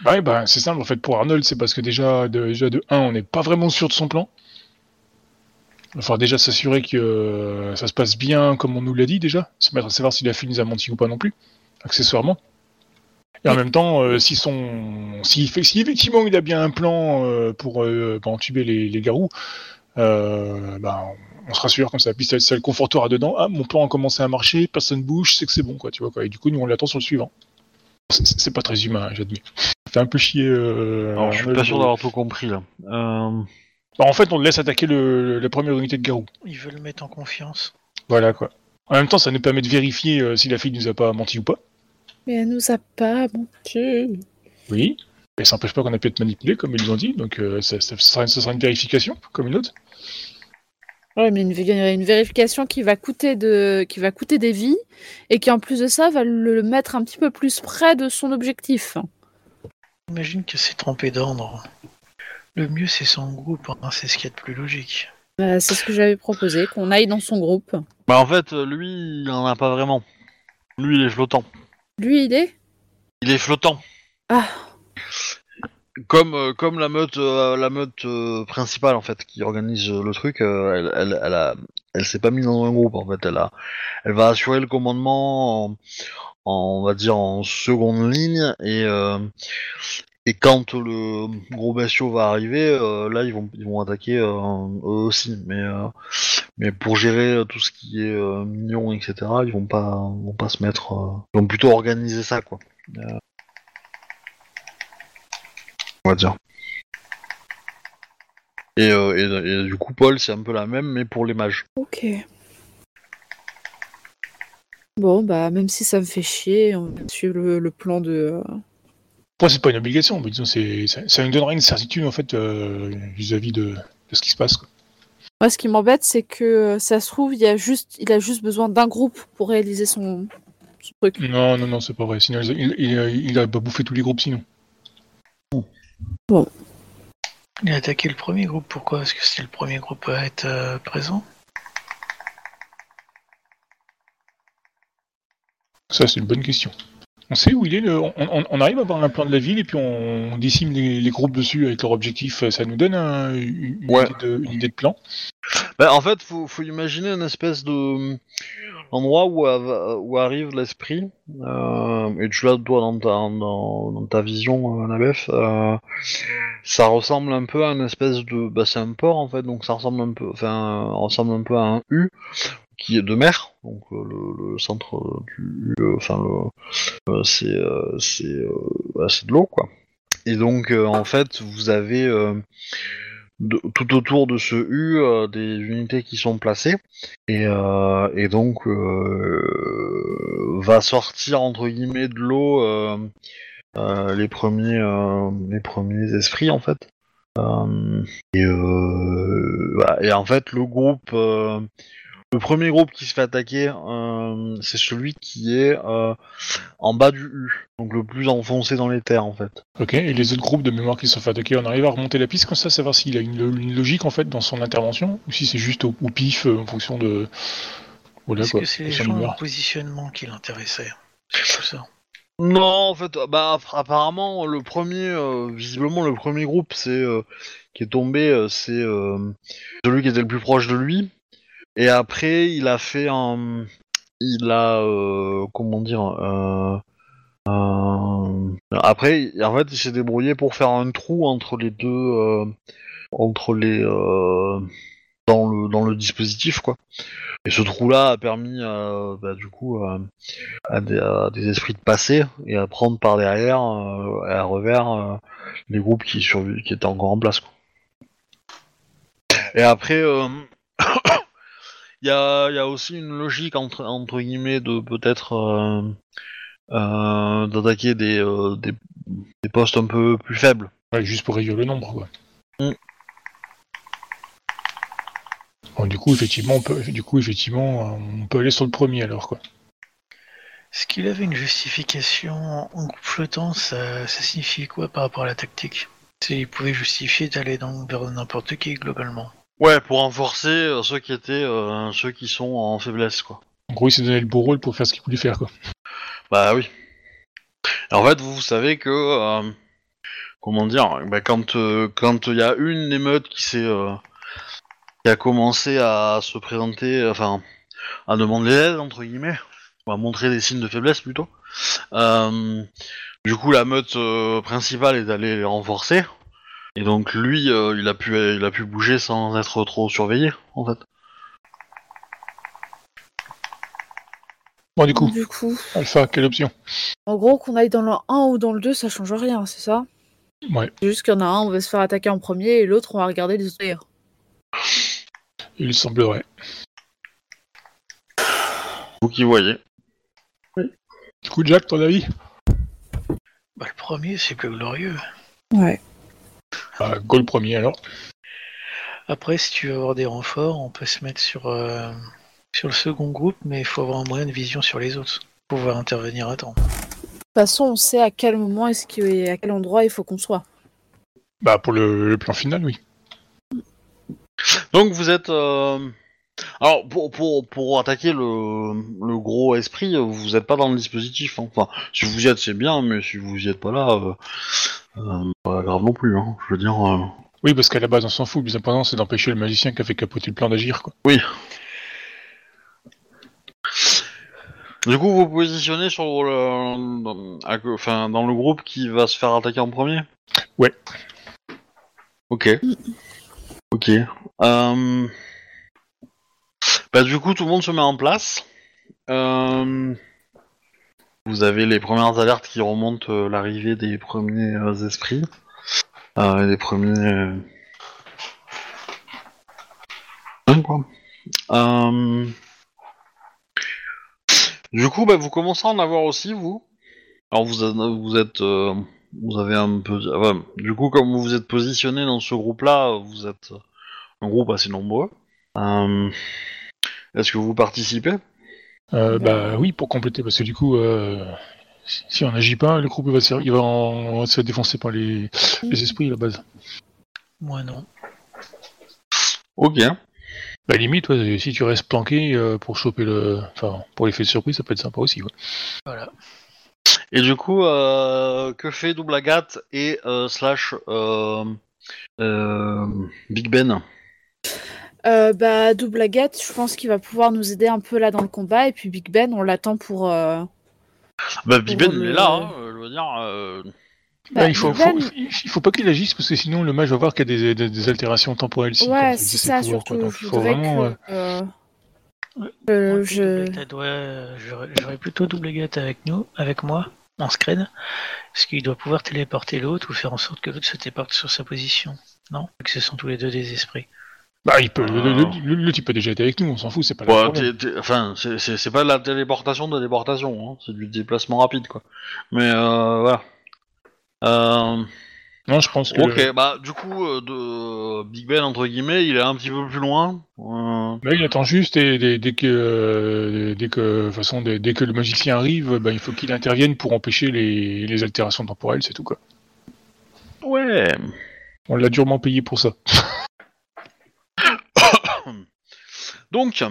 Bah ouais, bah c'est simple en fait pour Arnold, c'est parce que déjà de, déjà de 1, on n'est pas vraiment sûr de son plan. Il va falloir déjà s'assurer que euh, ça se passe bien comme on nous l'a dit déjà, se mettre à savoir si la fille nous a menti ou pas non plus, accessoirement. Et en même temps, euh, si son, si, fait- si effectivement il a bien un plan euh, pour, euh, pour entuber les, les garous, euh, bah, on se rassure comme ça. Puis ça, ça le confortera dedans. Ah, mon plan a commencé à marcher, personne bouge, c'est que c'est bon quoi, tu vois quoi. Et du coup, nous on l'attend sur le suivant. C'est- pas très humain, hein, j'admets. Ça fait un peu chier. Euh, Alors, je suis pas sûr d'avoir tout compris là. Euh, Bah, en fait, on le laisse attaquer le, la première unité de garou. Ils veulent mettre en confiance. Voilà quoi. En même temps, ça nous permet de vérifier euh, si la fille nous a pas menti ou pas. Mais elle nous a pas menti. Oui. Et ça n'empêche pas qu'on a pu être manipulé, comme ils l'ont dit. Donc euh, ça, ça sera, ça sera une vérification, comme une autre. Ouais, mais une, vé- une vérification qui va coûter de, qui va coûter des vies et qui en plus de ça va le mettre un petit peu plus près de son objectif. Imagine que c'est trompé d'ordre. Le mieux, c'est son groupe, hein, c'est ce qu'il y a de plus logique. Euh, c'est ce que j'avais proposé, qu'on aille dans son groupe. Bah en fait, lui, il en a pas vraiment. Lui, il est flottant. Lui, il est Il est flottant. Ah. Comme, euh, comme la meute, euh, la meute euh, principale en fait, qui organise le truc, elle, elle, elle a, elle s'est pas mise dans un groupe en fait. Elle a, elle va assurer le commandement en, en- on va dire en seconde ligne et euh, et quand le gros bestiau va arriver, euh, là ils vont ils vont attaquer euh, eux aussi. Mais mais pour gérer tout ce qui est euh, mignon etc. Ils vont pas vont pas se mettre. euh, ils vont plutôt organiser ça quoi. Euh, on va dire. Et, euh, et, et du coup, Paul, c'est un peu la même, mais pour les mages. Ok. Bon, bah, même si ça me fait chier, on va suivre le, le plan de. euh, Après, c'est pas une obligation, mais disons, c'est, ça, ça nous donnera une certitude en fait euh, vis-à-vis de, de ce qui se passe. quoi. Moi, ce qui m'embête, c'est que euh, ça se trouve, il, y a juste, il a juste besoin d'un groupe pour réaliser son, son truc. Non, non, non, c'est pas vrai. Sinon, il, il, il- il a pas bouffé tous les groupes sinon. Il a attaqué le premier groupe, pourquoi? Est-ce que c'était le premier groupe à être euh, présent Ça, c'est une bonne question. On sait où il est. Le... On, on- on arrive à avoir un plan de la ville et puis on décime les, les groupes dessus avec leur objectif. Ça nous donne un- une, Ouais. idée de, une idée de plan. Bah, en fait, faut, faut imaginer une espèce de endroit où, arrive l'esprit, euh, et tu l'as toi dans ta, dans, dans ta vision, euh, Nabef, euh, ça ressemble un peu à une espèce de, bah c'est un port en fait, donc ça ressemble un peu, enfin, euh, ressemble un peu à un U qui est de mer, donc euh, le, centre du euh, enfin le, euh, c'est, bah, c'est de l'eau quoi. Et donc en fait, vous avez tout autour de ce U des unités qui sont placées. Et, et donc va sortir entre guillemets de l'eau les premiers les premiers esprits en fait. Et, en fait le groupe le premier groupe qui se fait attaquer euh, c'est celui qui est euh, en bas du U donc le plus enfoncé dans les terres en fait Ok. Et les autres groupes de mémoire qui se sont fait attaquer, on arrive à remonter la piste comme ça, savoir s'il a une, une logique en fait dans son intervention ou si c'est juste au, au pif euh, en fonction de. Voilà Est-ce que c'est les gens en positionnement qui l'intéressaient C'est tout ça. Non, en fait, bah app- apparemment le premier, euh, visiblement le premier groupe, c'est euh, qui est tombé, c'est euh, celui qui était le plus proche de lui. Et après, il a fait un, il a, euh, comment dire, euh, après, en fait, il s'est débrouillé pour faire un trou entre les deux, euh, entre les, euh, dans le dans le dispositif quoi. Et ce trou-là a permis, euh, bah, du coup. à des, esprits de passer et à prendre par derrière et à revers les groupes qui, qui étaient encore en place. quoi. Et après, y, a, il y a aussi une logique entre, entre guillemets de peut-être euh, euh, d'attaquer des, euh, des, des postes un peu plus faibles. Ouais, juste pour réduire le nombre quoi. Mm. Bon, du coup, effectivement, on peut, du coup, effectivement, on peut aller sur le premier alors quoi. Est-ce qu'il avait une justification en groupe flottant ça, ça signifie quoi par rapport à la tactique? Il pouvait justifier d'aller dans, vers n'importe qui globalement. Ouais, pour renforcer euh, ceux qui étaient euh, ceux qui sont en faiblesse quoi. En gros, il s'est donné le beau rôle pour faire ce qu'il voulait faire quoi. Bah oui. En fait, vous savez que euh, comment dire, bah, quand quand il y a une émeute qui s'est qui a commencé à se présenter, enfin à demander l'aide entre guillemets, ou à montrer des signes de faiblesse plutôt. du coup, la meute principale est allée les renforcer. Et donc lui, euh, il a pu il a pu bouger sans être trop surveillé en fait. Bon, du coup, Du coup, Alpha, quelle option? En gros, qu'on aille dans le 1 ou dans le 2, ça change rien, c'est ça? Ouais. C'est juste qu'il y en a un, on va se faire attaquer en premier, et l'autre, on va regarder les autres. Il semblerait. Vous qui voyez. Du coup, Jack, ton avis? Bah, le premier, c'est plus glorieux. Ouais. Bah, Go le premier alors. Après, si tu veux avoir des renforts, on peut se mettre sur, euh, sur le second groupe, mais il faut avoir un moyen de vision sur les autres pour pouvoir intervenir à temps. De toute façon, on sait à quel moment est-ce à quel endroit il faut qu'on soit. Bah, pour le, le plan final, oui. Donc vous êtes. euh, Alors pour, pour, pour attaquer le, le gros esprit, vous n'êtes pas dans le dispositif. hein. Enfin, si vous y êtes, c'est bien, mais si vous y êtes pas là, euh, euh, pas grave non plus, hein. je veux dire. Euh, oui, parce qu'à la base, on s'en fout. Le plus c'est d'empêcher le magicien qui a fait capoter le plan d'agir, quoi. Oui. Du coup, vous positionnez sur le, euh, dans, dans le groupe qui va se faire attaquer en premier? Ouais. Ok. Ok. Bah, du coup, tout le monde se met en place. Vous avez les premières alertes qui remontent euh, l'arrivée des premiers euh, esprits. Premiers... euh. Euh, Du coup, bah, vous commencez à en avoir aussi, vous. Alors, vous, êtes... Vous avez un peu... du coup, comme vous vous êtes positionné dans ce groupe-là, vous êtes un groupe assez nombreux. Est-ce que vous participez? Euh, Bah. oui, pour compléter, parce que du coup, euh, si, on n'agit pas, le groupe il va se, il va en- on va se faire défoncer par les, les esprits à la base. Moi non. Ok. Bah limite, ouais, si tu restes planqué euh, pour choper le, enfin, pour l'effet de surprise, ça peut être sympa aussi. Ouais. Voilà. Et du coup, euh, que fait Double Agathe et euh, slash euh, euh, Big Ben? Euh, bah, Double Agathe, je pense qu'il va pouvoir nous aider un peu là dans le combat. Et puis Big Ben, on l'attend pour. euh, Bah, Big Ben, il est là, hein, je veux dire. euh, Bah, bah, il faut, Ben- faut- il il faut pas qu'il agisse parce que sinon le mage va voir qu'il y a des, des- des altérations temporelles. si, Ouais, c'est ça, pouvoirs, surtout. Donc, Je il faut vraiment. euh, que. euh, Ouais. euh, Moi, je... j'aurais plutôt double Agathe avec nous, avec moi, en scred, parce qu'il doit pouvoir téléporter l'autre ou faire en sorte que l'autre se téléporte sur sa position. Non? Que ce sont tous les deux des esprits. Bah, il peut. le, Ah. le- le type a déjà été avec nous, on s'en fout, c'est pas ouais, t'es- t'es- enfin, c'est- c'est c'est pas de la téléportation de téléportation, hein, c'est du déplacement rapide, quoi. Mais euh, voilà. Euh, Non, je pense que. ok, bah du coup, euh, de Big Ben entre guillemets, il est un petit peu plus loin. Euh, Bah, il attend juste et dès, dès que, euh, dès que, toute façon, dès, dès que le magicien arrive, bah, il faut qu'il intervienne pour empêcher les, les altérations temporelles, c'est tout quoi. Ouais. On l'a durement payé pour ça. [LAUGHS] Donc,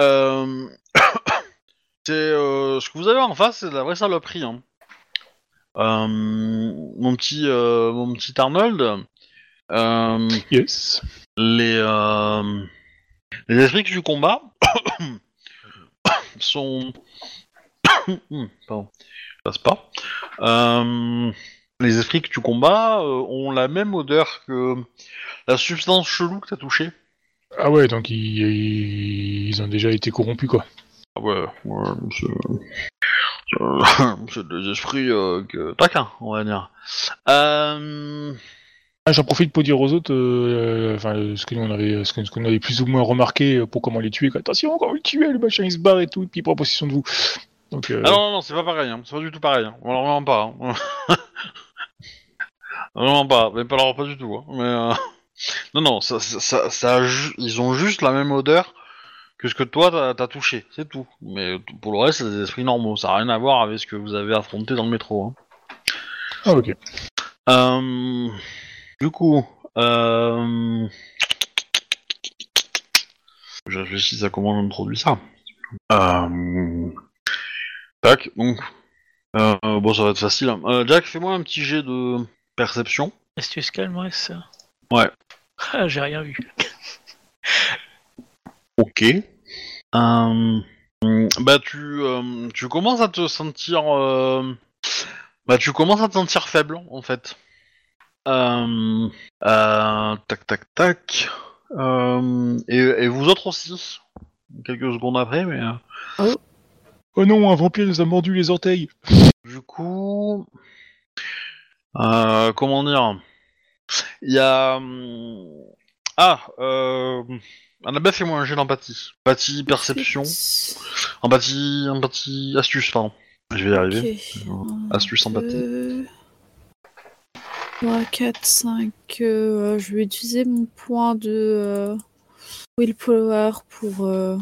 euh, [COUGHS] c'est euh, ce que vous avez en face, c'est de la vraie saloperie. Hein. Euh, mon petit, mon petit Arnold, Yes. les, les esprits que tu combats [COUGHS] sont, Hum, [COUGHS] pardon, passe pas. Les esprits que tu combats euh, ont la même odeur que la substance chelou que t'as touchée. Ah ouais, donc ils, ils- ont déjà été corrompus quoi. Ah ouais, ouais, c'est... euh, [LAUGHS] des esprits euh, que... taquins, on va dire. Euh... Ah, J'en profite pour dire aux autres, euh, enfin, ce que nous on avait, ce que, ce qu'on avait plus ou moins remarqué pour comment les tuer. quoi. Attention, quand vous le tuez, le machin il se barre et tout, et puis il prend possession de vous. Donc, Ah non, non, non, c'est pas pareil, hein. c'est pas du tout pareil. Hein. Vraiment pas. Hein. [LAUGHS] pas, mais pas, du tout. Hein. Mais, Non, non, ça, ça, ça, ça a ju- ils ont juste la même odeur que ce que toi t'as, t'as touché, c'est tout. Mais pour le reste, c'est des esprits normaux, ça n'a rien à voir avec ce que vous avez affronté dans le métro. Hein. ah ok. Euh, du coup, euh... je réfléchis à comment j'introduis ça. Euh... Tac, donc, euh, bon, ça va être facile. hein. Euh, Jack, fais-moi un petit jet de perception. Est-ce que tu se calmes, ouais, c'est ça? Ouais. Ah, j'ai rien vu. [LAUGHS] Ok. Euh, bah, tu, euh, tu commences à te sentir, euh, bah, tu commences à te sentir faible, en fait. Euh, euh, tac, tac, tac. Euh, et, et vous autres aussi. Quelques secondes après, mais. euh, Oh non, un vampire nous a mordu les orteils. Du coup, euh, comment dire? Il y a hum, ah, euh, Annabelle, fais-moi un jet d'empathie. Empathie, perception, empathie, empathie, astuce, pardon. Je vais y arriver. Ok. Astuce, empathie. 3, 4, 5. euh, je vais utiliser mon point de euh, willpower pour. euh,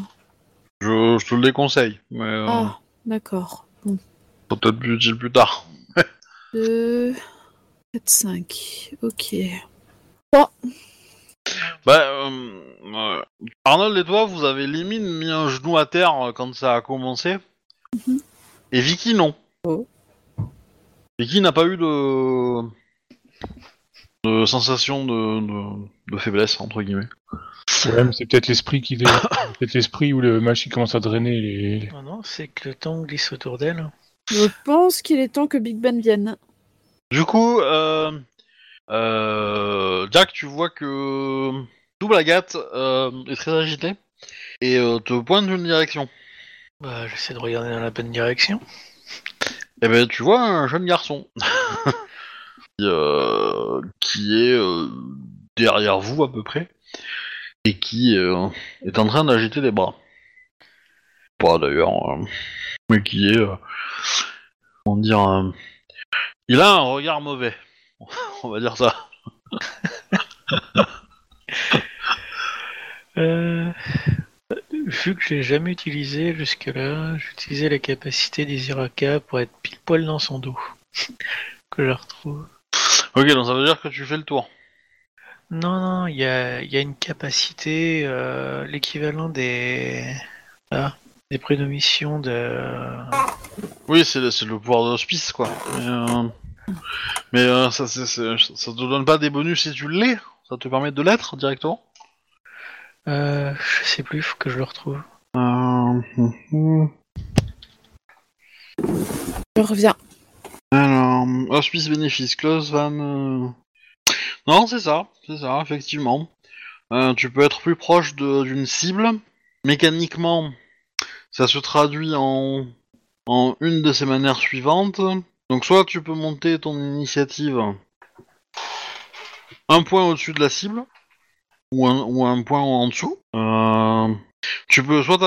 Je, je te le déconseille, mais euh, Ah, d'accord. Bon. c'est peut-être plus utile plus tard. 2, 4, 5. Ok. Bah, euh, euh, Arnold et toi, vous avez limite mis un genou à terre euh, quand ça a commencé. Mhm. Et Vicky, non. Oh. Vicky n'a pas eu de... de sensation de, de, de faiblesse entre guillemets. Ouais, mais c'est peut-être l'esprit qui dé- peut-être l'esprit ou le match qui commence à drainer les. Non, non, c'est que le temps glisse autour d'elle. Je pense qu'il est temps que Big Ben vienne. Du coup, euh, euh, Jack, tu vois que Double Agathe euh, est très agité et te pointe une direction. Bah, j'essaie de regarder dans la bonne direction. Eh ben, tu vois un jeune garçon [LAUGHS] qui, euh, qui est euh, derrière vous à peu près et qui euh, est en train d'agiter les bras. Pas d'ailleurs, mais qui est, comment dire, il a un regard mauvais. [LAUGHS] On va dire ça. [LAUGHS] Euh, vu que je l'ai jamais utilisé jusque-là, j'ai utilisé la capacité des Iraka pour être pile poil dans son dos. [LAUGHS] que je retrouve. Ok, donc ça veut dire que tu fais le tour. Non, non, il y a, il y a une capacité, euh, l'équivalent des, ah, des prénomissions de. Oui, c'est le, c'est le pouvoir de l'hospice, quoi. Mais, euh, mais, euh, ça, c'est- c'est- ça te donne pas des bonus si tu l'es Ça te permet de l'être directement Euh, je sais plus, faut que je le retrouve. Euh, hum, hum. Je reviens. Alors, hospice bénéfice, close van. euh. Non, c'est ça, c'est ça, effectivement. Euh, tu peux être plus proche de- d'une cible. Mécaniquement, ça se traduit en, en une de ces manières suivantes. Donc, soit tu peux monter ton initiative un point au-dessus de la cible, ou un, ou un point en dessous. Euh, tu peux soit,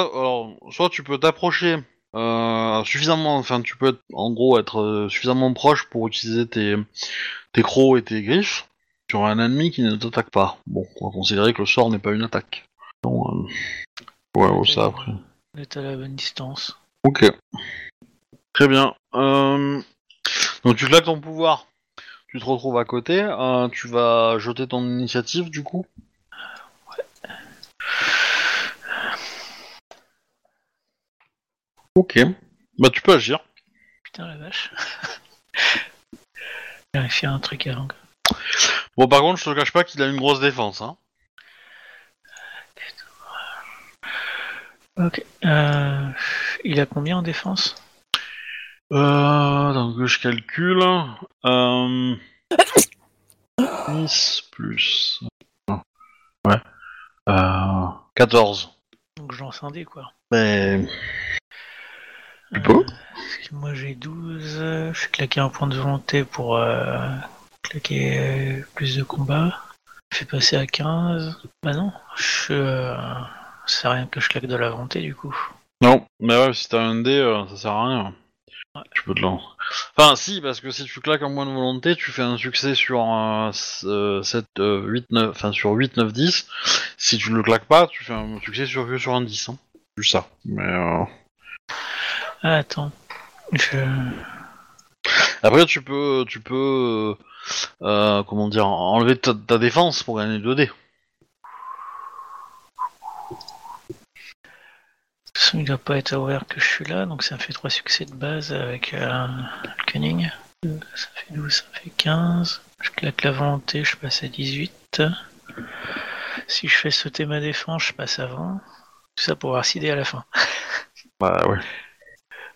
soit tu peux t'approcher euh, suffisamment, enfin tu peux être, en gros être euh, suffisamment proche pour utiliser tes, tes crocs et tes griffes sur un ennemi qui ne t'attaque pas. Bon, on va considérer que le sort n'est pas une attaque. Donc, ouais, ça après. On est à la bonne distance. Ok. Très bien. Euh, Donc tu claques ton pouvoir. Tu te retrouves à côté. euh, tu vas jeter ton initiative du coup. Ok. Bah tu peux agir. Putain la vache. [LAUGHS] Vérifier un truc avant. Bon par contre je te cache pas qu'il a une grosse défense. Hein. Ok. Euh, il a combien en défense? Euh, donc je calcule. Euh... 10 plus... Ouais. Euh... 14. Donc je lance un dé quoi. Mais... Euh, moi j'ai 12. euh, Je vais claquer un point de volonté pour euh, claquer euh, plus de combat. Je fais passer à 15. Bah non. Je, euh, c'est rien que je claque de la volonté du coup. Non, mais ouais, si t'as un dé, euh, ça sert à rien. Ouais. Tu peux te lancer. Enfin, si, parce que si tu claques un point de volonté, tu fais un succès sur un 7, 8, 9, enfin sur 8, 9, 10. Si tu le claques pas, tu fais un succès sur, que sur un 10. Hein. Juste ça. Mais euh... Ah, attends. Je... Après, tu peux, tu peux, euh, euh, comment dire, enlever ta, ta défense pour gagner 2 dés. De toute façon, il doit pas être aware que je suis là, donc ça me fait 3 succès de base avec euh, le cunning. Ça fait 12, ça fait 15. Je claque la volonté, je passe à 18. Si je fais sauter ma défense, je passe à 20. Tout ça pour avoir 6 dés à la fin. Bah ouais.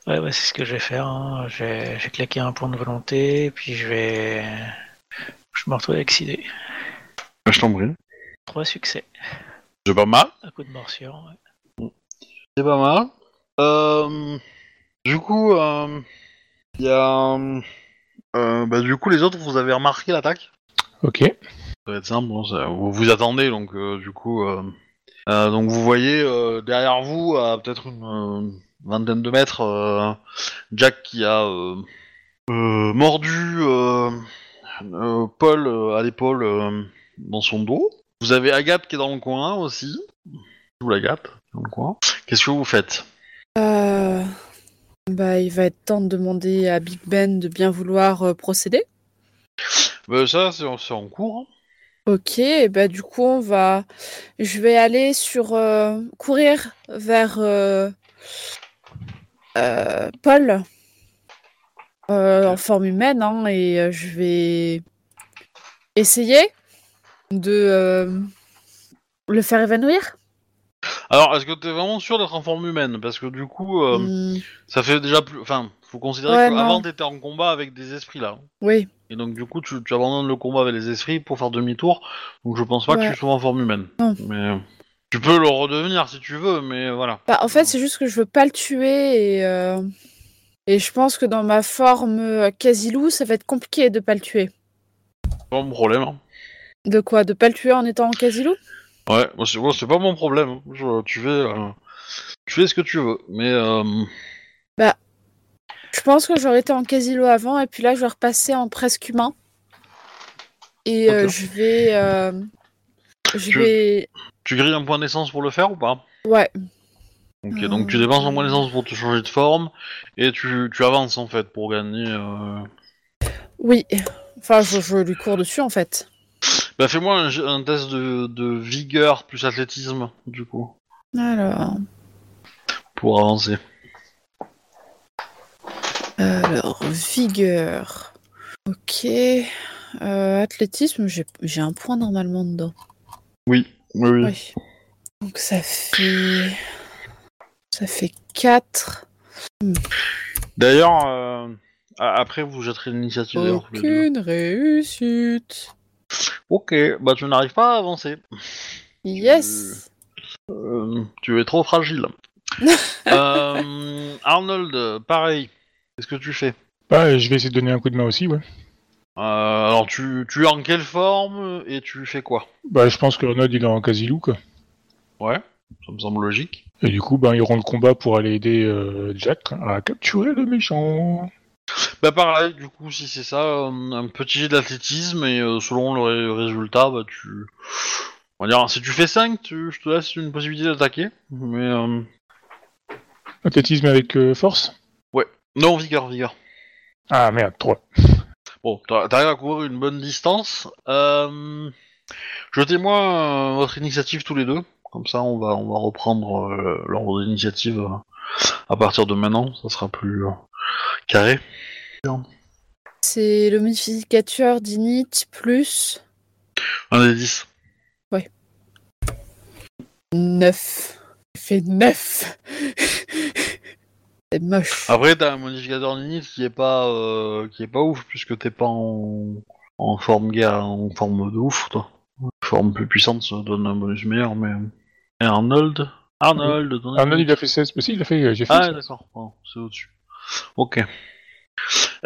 Ouais, ouais, c'est ce que je vais faire. hein. J'ai claqué un point de volonté, puis je vais. Je me retrouve avec 6 dés. Je t'en prie. 3 succès. C'est pas mal. À coup de morsure. ouais. C'est pas mal. Euh, du coup, euh, il y a, euh, bah, du coup, les autres, vous avez remarqué l'attaque? Ok. Ça va être simple, hein, ça- vous vous attendez, donc euh, du coup, euh, euh, donc vous voyez euh, derrière vous, à peut-être une euh, vingtaine de mètres, euh, Jack qui a euh, euh, mordu euh, euh, Paul euh, à l'épaule euh, dans son dos. Vous avez Agathe qui est dans le coin aussi. D'où l'Agathe? Dans le coin. Qu'est-ce que vous faites? Euh, Bah, il va être temps de demander à Big Ben de bien vouloir euh, procéder. Bah, Ça, c'est en, cours. hein. Ok, et bah du coup on va, je vais aller sur euh, courir vers euh, euh, Paul euh, en forme humaine hein, et euh, je vais essayer de euh, le faire évanouir Alors, est-ce que t'es vraiment sûr d'être en forme humaine? Parce que du coup, euh, Hmm, ça fait déjà plus. Enfin, faut considérer Ouais, qu'avant t'étais en combat avec des esprits là. Oui, Et donc du coup, tu, tu abandonnes le combat avec les esprits pour faire demi-tour. Donc je pense pas Ouais. que tu sois en forme humaine. Non. Mais tu peux le redevenir si tu veux, mais voilà. Bah, en fait, c'est juste que je veux pas le tuer et, euh, et je pense que dans ma forme euh, quasi-loup, ça va être compliqué de pas le tuer. Pas mon problème. hein. De quoi? De pas le tuer en étant en quasi-loup? Ouais, moi, c'est pas mon problème. hein. Je- tu fais, euh, tu fais ce que tu veux. Mais euh, Je pense que j'aurais été en quasi-loup avant et puis là, je vais repasser en presque humain. Et euh, Ok. je vais. euh, je Tu- vais. tu grilles un point d'essence pour le faire ou pas? Ouais. Ok, donc tu dépenses un point d'essence pour te changer de forme et tu, tu avances en fait pour gagner. euh, Oui. Enfin, je, je lui cours dessus en fait. Bah fais-moi un, test de, de vigueur plus athlétisme du coup Alors. pour avancer. Alors, vigueur. Ok. Euh, athlétisme, j'ai un point normalement dedans. Oui, oui, oui. Oui. Donc ça fait. Ça fait 4. D'ailleurs, euh, après vous jetterez l'initiative deux. Aucune réussite. Ok, bah tu n'arrives pas à avancer. Yes. Euh, tu es trop fragile. [LAUGHS] Euh, Arnold, pareil. Qu'est-ce que tu fais? Bah, je vais essayer de donner un coup de main aussi, ouais. Euh, Alors tu, tu es en quelle forme et tu fais quoi? Bah, je pense que Renaud, il est en quasi-loup, quoi. Ouais, ça me semble logique. Et du coup, ben, ils auront le combat pour aller aider euh, Jack à capturer le méchant. Bah pareil, du coup, si c'est ça, euh, un petit jet d'athlétisme et euh, selon le ré- résultat, bah tu... On va dire, si tu fais 5, tu, je te laisse une possibilité d'attaquer, mais... euh, Athlétisme avec euh, force? Non, vigueur, vigueur. Ah merde, 3. Bon, t'a- t'arrives à couvrir une bonne distance. Euh... Jetez-moi euh, votre initiative tous les deux, comme ça on va, on va reprendre euh, l'ordre d'initiative euh, à partir de maintenant, ça sera plus euh, carré. C'est le modificateur d'init plus Un des 10. 9. fait 9. [LAUGHS] C'est moche. Après, t'as un modificateur d'init qui est pas euh, qui est pas ouf puisque t'es pas en, en forme ga en forme de ouf, toi. Une forme plus puissante ça donne un bonus meilleur, mais et Arnold, Arnold, Arnold, il a fait 16. Mais si, il a fait, euh, j'ai fait. Ah 16. d'accord, c'est au-dessus. Ok.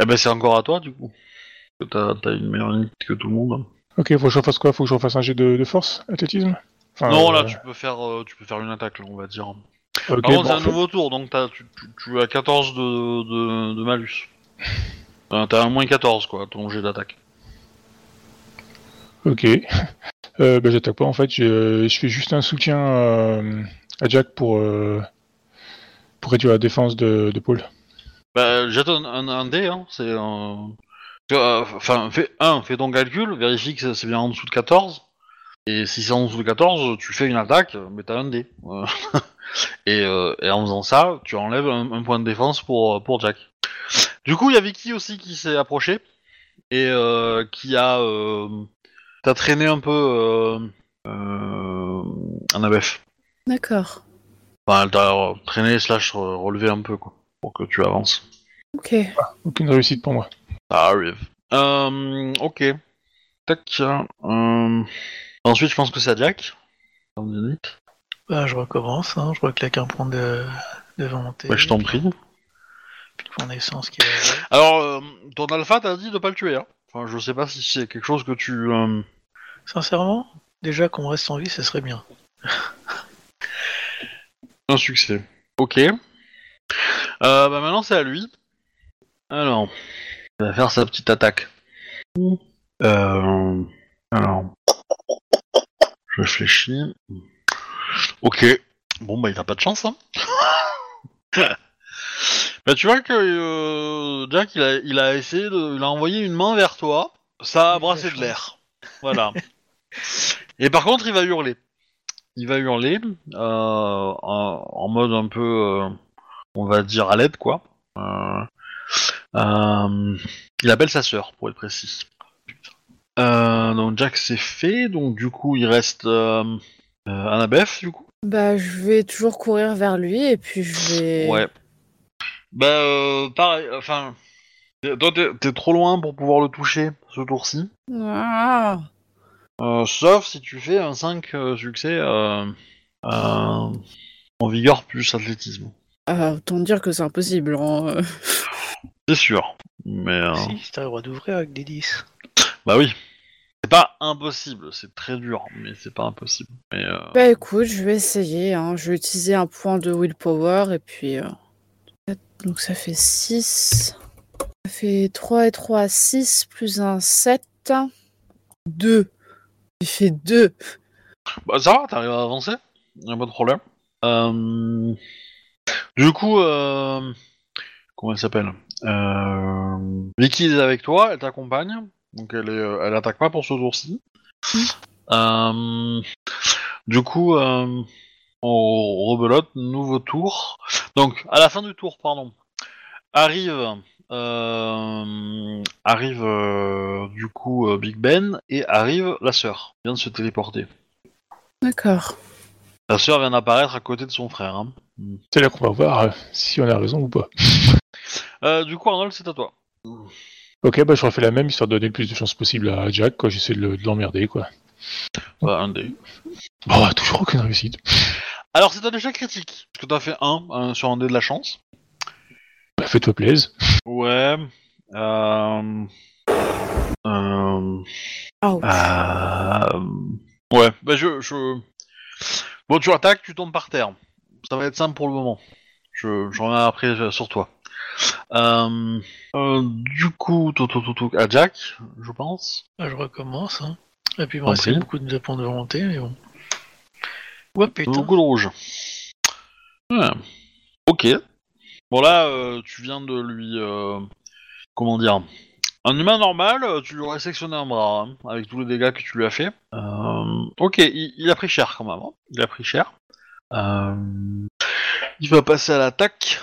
Eh ben c'est encore à toi du coup. T'as t'as une meilleure unité que tout le monde. Ok, faut que je refasse quoi? Faut que je refasse un jet de, de force? Athlétisme? Enfin, non euh, là tu peux faire euh, tu peux faire une attaque là on va dire. Ok, Par contre bon, c'est un fait- nouveau tour donc tu, tu, tu as 14 de, de, de malus. Euh, t'as un moins 14 quoi ton jet d'attaque. Ok. [LAUGHS] Euh, bah, j'attaque pas en fait. Je, je fais juste un soutien euh, à Jack pour euh, pour réduire la défense de, de Paul. Bah jette un, un, un dé hein, c'est un... euh, Enfin fais un, fais ton calcul, vérifie que c'est- bien en dessous de 14. Et si c'est en dessous de 14, tu fais une attaque, mais t'as un dé. Euh, [LAUGHS] et, euh, et en faisant ça, tu enlèves un, un point de défense pour, pour Jack. Du coup, il y a Vicky aussi qui s'est approché et euh, qui a euh, t'as traîné un peu euh, euh, un ABF. D'accord. Enfin, elle t'a euh, traîné slash euh, relevé un peu quoi, pour que tu avances. Ok. Aucune réussite pour moi. Ça arrive. Euh, ok. Tac. Euh... Ensuite, je pense que c'est à Jack. Bah, je recommence, hein, je reclaque un point de, de volonté. Ouais, je t'en prie. Puis le point d'essence qui est. Alors, euh, ton alpha t'a dit de pas le tuer. Hein. Enfin, je sais pas si c'est quelque chose que tu. euh, Sincèrement, déjà qu'on reste en vie, ce serait bien. Un succès. Ok. Euh, bah maintenant, c'est à lui. Alors, il va faire sa petite attaque. Euh... Alors. Je réfléchis. Ok. Bon, bah, il a pas de chance, hein. [LAUGHS] bah, tu vois que euh, Jack, il a, il a essayé de. Il a envoyé une main vers toi. Ça a brassé de l'air. Voilà. [LAUGHS] Et par contre, il va hurler. Il va hurler euh, en, en mode un peu, on va dire à l'aide quoi. Euh, euh, il appelle sa sœur pour être précis. Euh, donc Jack c'est fait, donc du coup il reste Annabeth du coup. Bah, je vais toujours courir vers lui et puis je vais. Ouais. Bah pareil, enfin, toi t'es trop loin pour pouvoir le toucher ce tour-ci. Ah. Euh, sauf si tu fais un 5 euh, succès euh, en vigueur plus athlétisme. Ah, autant dire que c'est impossible. hein. [LAUGHS] C'est sûr. Mais euh, Si, t'as le droit d'ouvrir avec des 10. bah oui. C'est pas impossible, c'est très dur, mais c'est pas impossible. Mais euh, Bah écoute, je vais essayer. Hein. Je vais utiliser un point de willpower et puis. euh, Donc ça fait 6. Ça fait 3 et 3, 6 plus un 7. 2. J'ai fait 2. bah, ça va, t'arrives à avancer, y a pas de problème. Euh, Du coup, euh... comment elle s'appelle? Euh... Vicky est avec toi, elle t'accompagne, donc elle est, euh, elle attaque pas pour ce tour-ci. Euh, Du coup, on rebelote, nouveau tour. Donc, à la fin du tour, pardon, arrive, arrive du coup Big Ben et arrive la sœur, vient de se téléporter. D'accord. La sœur vient d'apparaître à côté de son frère. hein. C'est là qu'on va voir euh, si on a raison ou pas. [LAUGHS] Euh, du coup, Arnold, c'est à toi. Ok, bah je refais la même histoire de donner le plus de chances possible à Jack, quoi. J'essaie de le- de l'emmerder, quoi. Bah, un dé. Oh, toujours aucune réussite. Alors, c'est un échec critique. Parce que t'as fait un, un sur un dé de la chance. Bah, fais-toi plaise. Ouais. Euh... Euh... Euh, Ouais, bah je, je... Bon, tu attaques, tu tombes par terre. Ça va être simple pour le moment. Je, je reviens après euh, sur toi. Euh... euh, du coup, tout, tout, tout, à Jack, je pense. Ah, je recommence. Hein. Et puis restait prie. beaucoup de points de volonté, mais bon. Ouais, putain. Beaucoup de rouge. Ouais. Ok. Bon là, euh, tu viens de lui... comment dire Un humain normal, euh, tu lui aurais sectionné un bras, hein, avec tous les dégâts que tu lui as fait. Euh, ok, il, a pris cher quand même. hein. Il a pris cher. Euh, il va passer à l'attaque.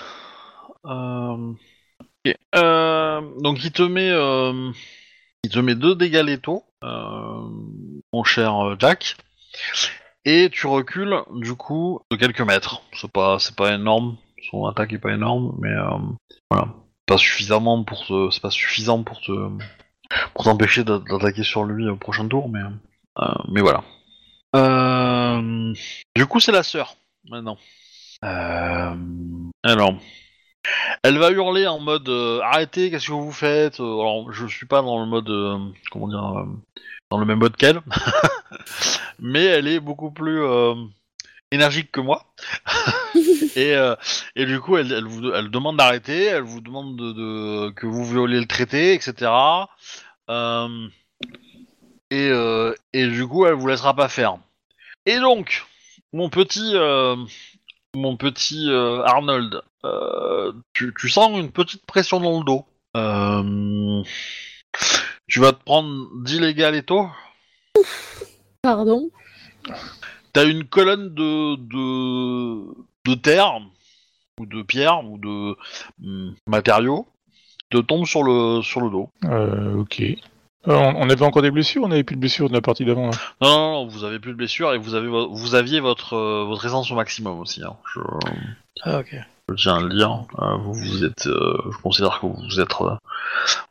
Donc il te met... il te met deux dégâts létaux, mon cher Jack. Et tu recules du coup de quelques mètres. C'est pas, c'est pas énorme. Son attaque est pas énorme, mais voilà, pas suffisamment pour c'est pas suffisant pour te, pour t'empêcher d'a- d'attaquer sur lui au prochain tour, mais, euh, mais voilà. Euh, du coup, c'est la sœur maintenant. Euh, alors, elle va hurler en mode arrêtez, qu'est-ce que vous faites? Alors, je suis pas dans le mode, comment dire, dans le même mode qu'elle [LAUGHS] mais elle est beaucoup plus énergique que moi. [LAUGHS] et, euh, et du coup, elle, elle vous elle demande d'arrêter, elle vous demande de, de- que vous veuillez le traiter, etc. Euh, et, euh, et du coup, elle vous laissera pas faire. Et donc, mon petit, euh, mon petit euh, Arnold, euh, tu, tu sens une petite pression dans le dos. Euh, tu vas te prendre 10 légal et tôt Pardon? T'as une colonne de, de, de terre, ou de pierre, ou de hum, matériaux, te tombe sur le, sur le dos. Euh, ok. Euh, on, on avait encore des blessures On avait plus de blessures de la partie d'avant là? Non, non, non, vous avez plus de blessures et vous, avez, vo- vous aviez votre, euh, votre essence au maximum aussi. hein. Je, Ah, ok. je tiens à le dire. Euh, vous, vous êtes, euh, je considère que vous vous êtes euh,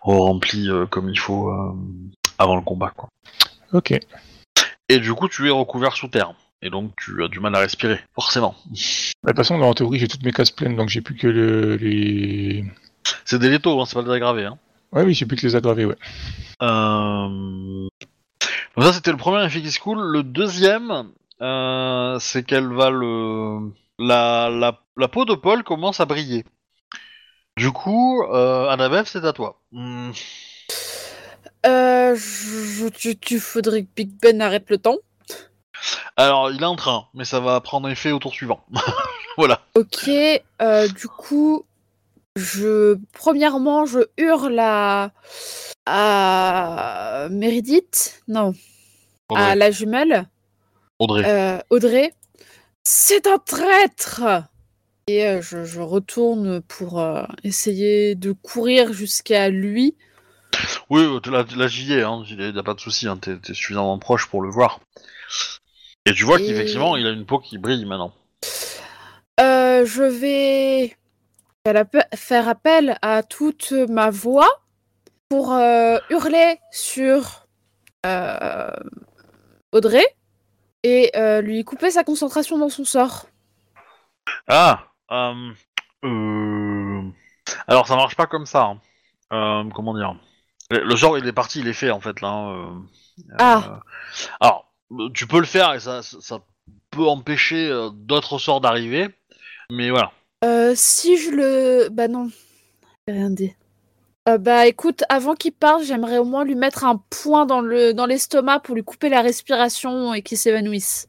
rempli euh, comme il faut euh, avant le combat. Quoi. Ok. Et du coup, tu es recouvert sous terre. Et donc, tu as du mal à respirer, forcément. Bah, De toute façon, en théorie, j'ai toutes mes cases pleines, donc j'ai plus que le- les. C'est des létaux, hein, c'est pas des aggravés. Hein. Ouais, oui, j'ai plus que les aggravés, ouais. Euh... Donc ça c'était le premier effet qui se coule. Le deuxième, euh, c'est qu'elle va le... La, la, la peau de Paul commence à briller. Du coup, euh, Annabeth, c'est à toi. Euh, je, tu, tu faudrait que Big Ben arrête le temps. Alors, il est en train, mais ça va prendre effet au tour suivant. [LAUGHS] voilà. Ok, euh, du coup, je premièrement, je hurle à, à Meredith, non, à la jumelle, Audrey. euh, Audrey. C'est un traître Et euh, je, je retourne pour essayer de courir jusqu'à lui. Oui, là, là j'y ai, hein, il n'y a pas de souci, hein, t'es suffisamment proche pour le voir. Et tu vois Et- qu'effectivement, il a une peau qui brille maintenant. Euh, je vais faire appe- faire appel à toute ma voix pour euh, hurler sur euh, Audrey et lui couper sa concentration dans son sort. Ah Alors, ça marche pas comme ça. hein. Comment dire? Le le sort, il est parti, il est fait, en fait, là. hein, Ah. Alors, tu peux le faire, et ça, ça- peut empêcher euh, d'autres sorts d'arriver, mais voilà. Euh, si je le... Bah non, j'ai rien dit. Euh, bah écoute, avant qu'il parte, j'aimerais au moins lui mettre un point dans le dans l'estomac pour lui couper la respiration et qu'il s'évanouisse.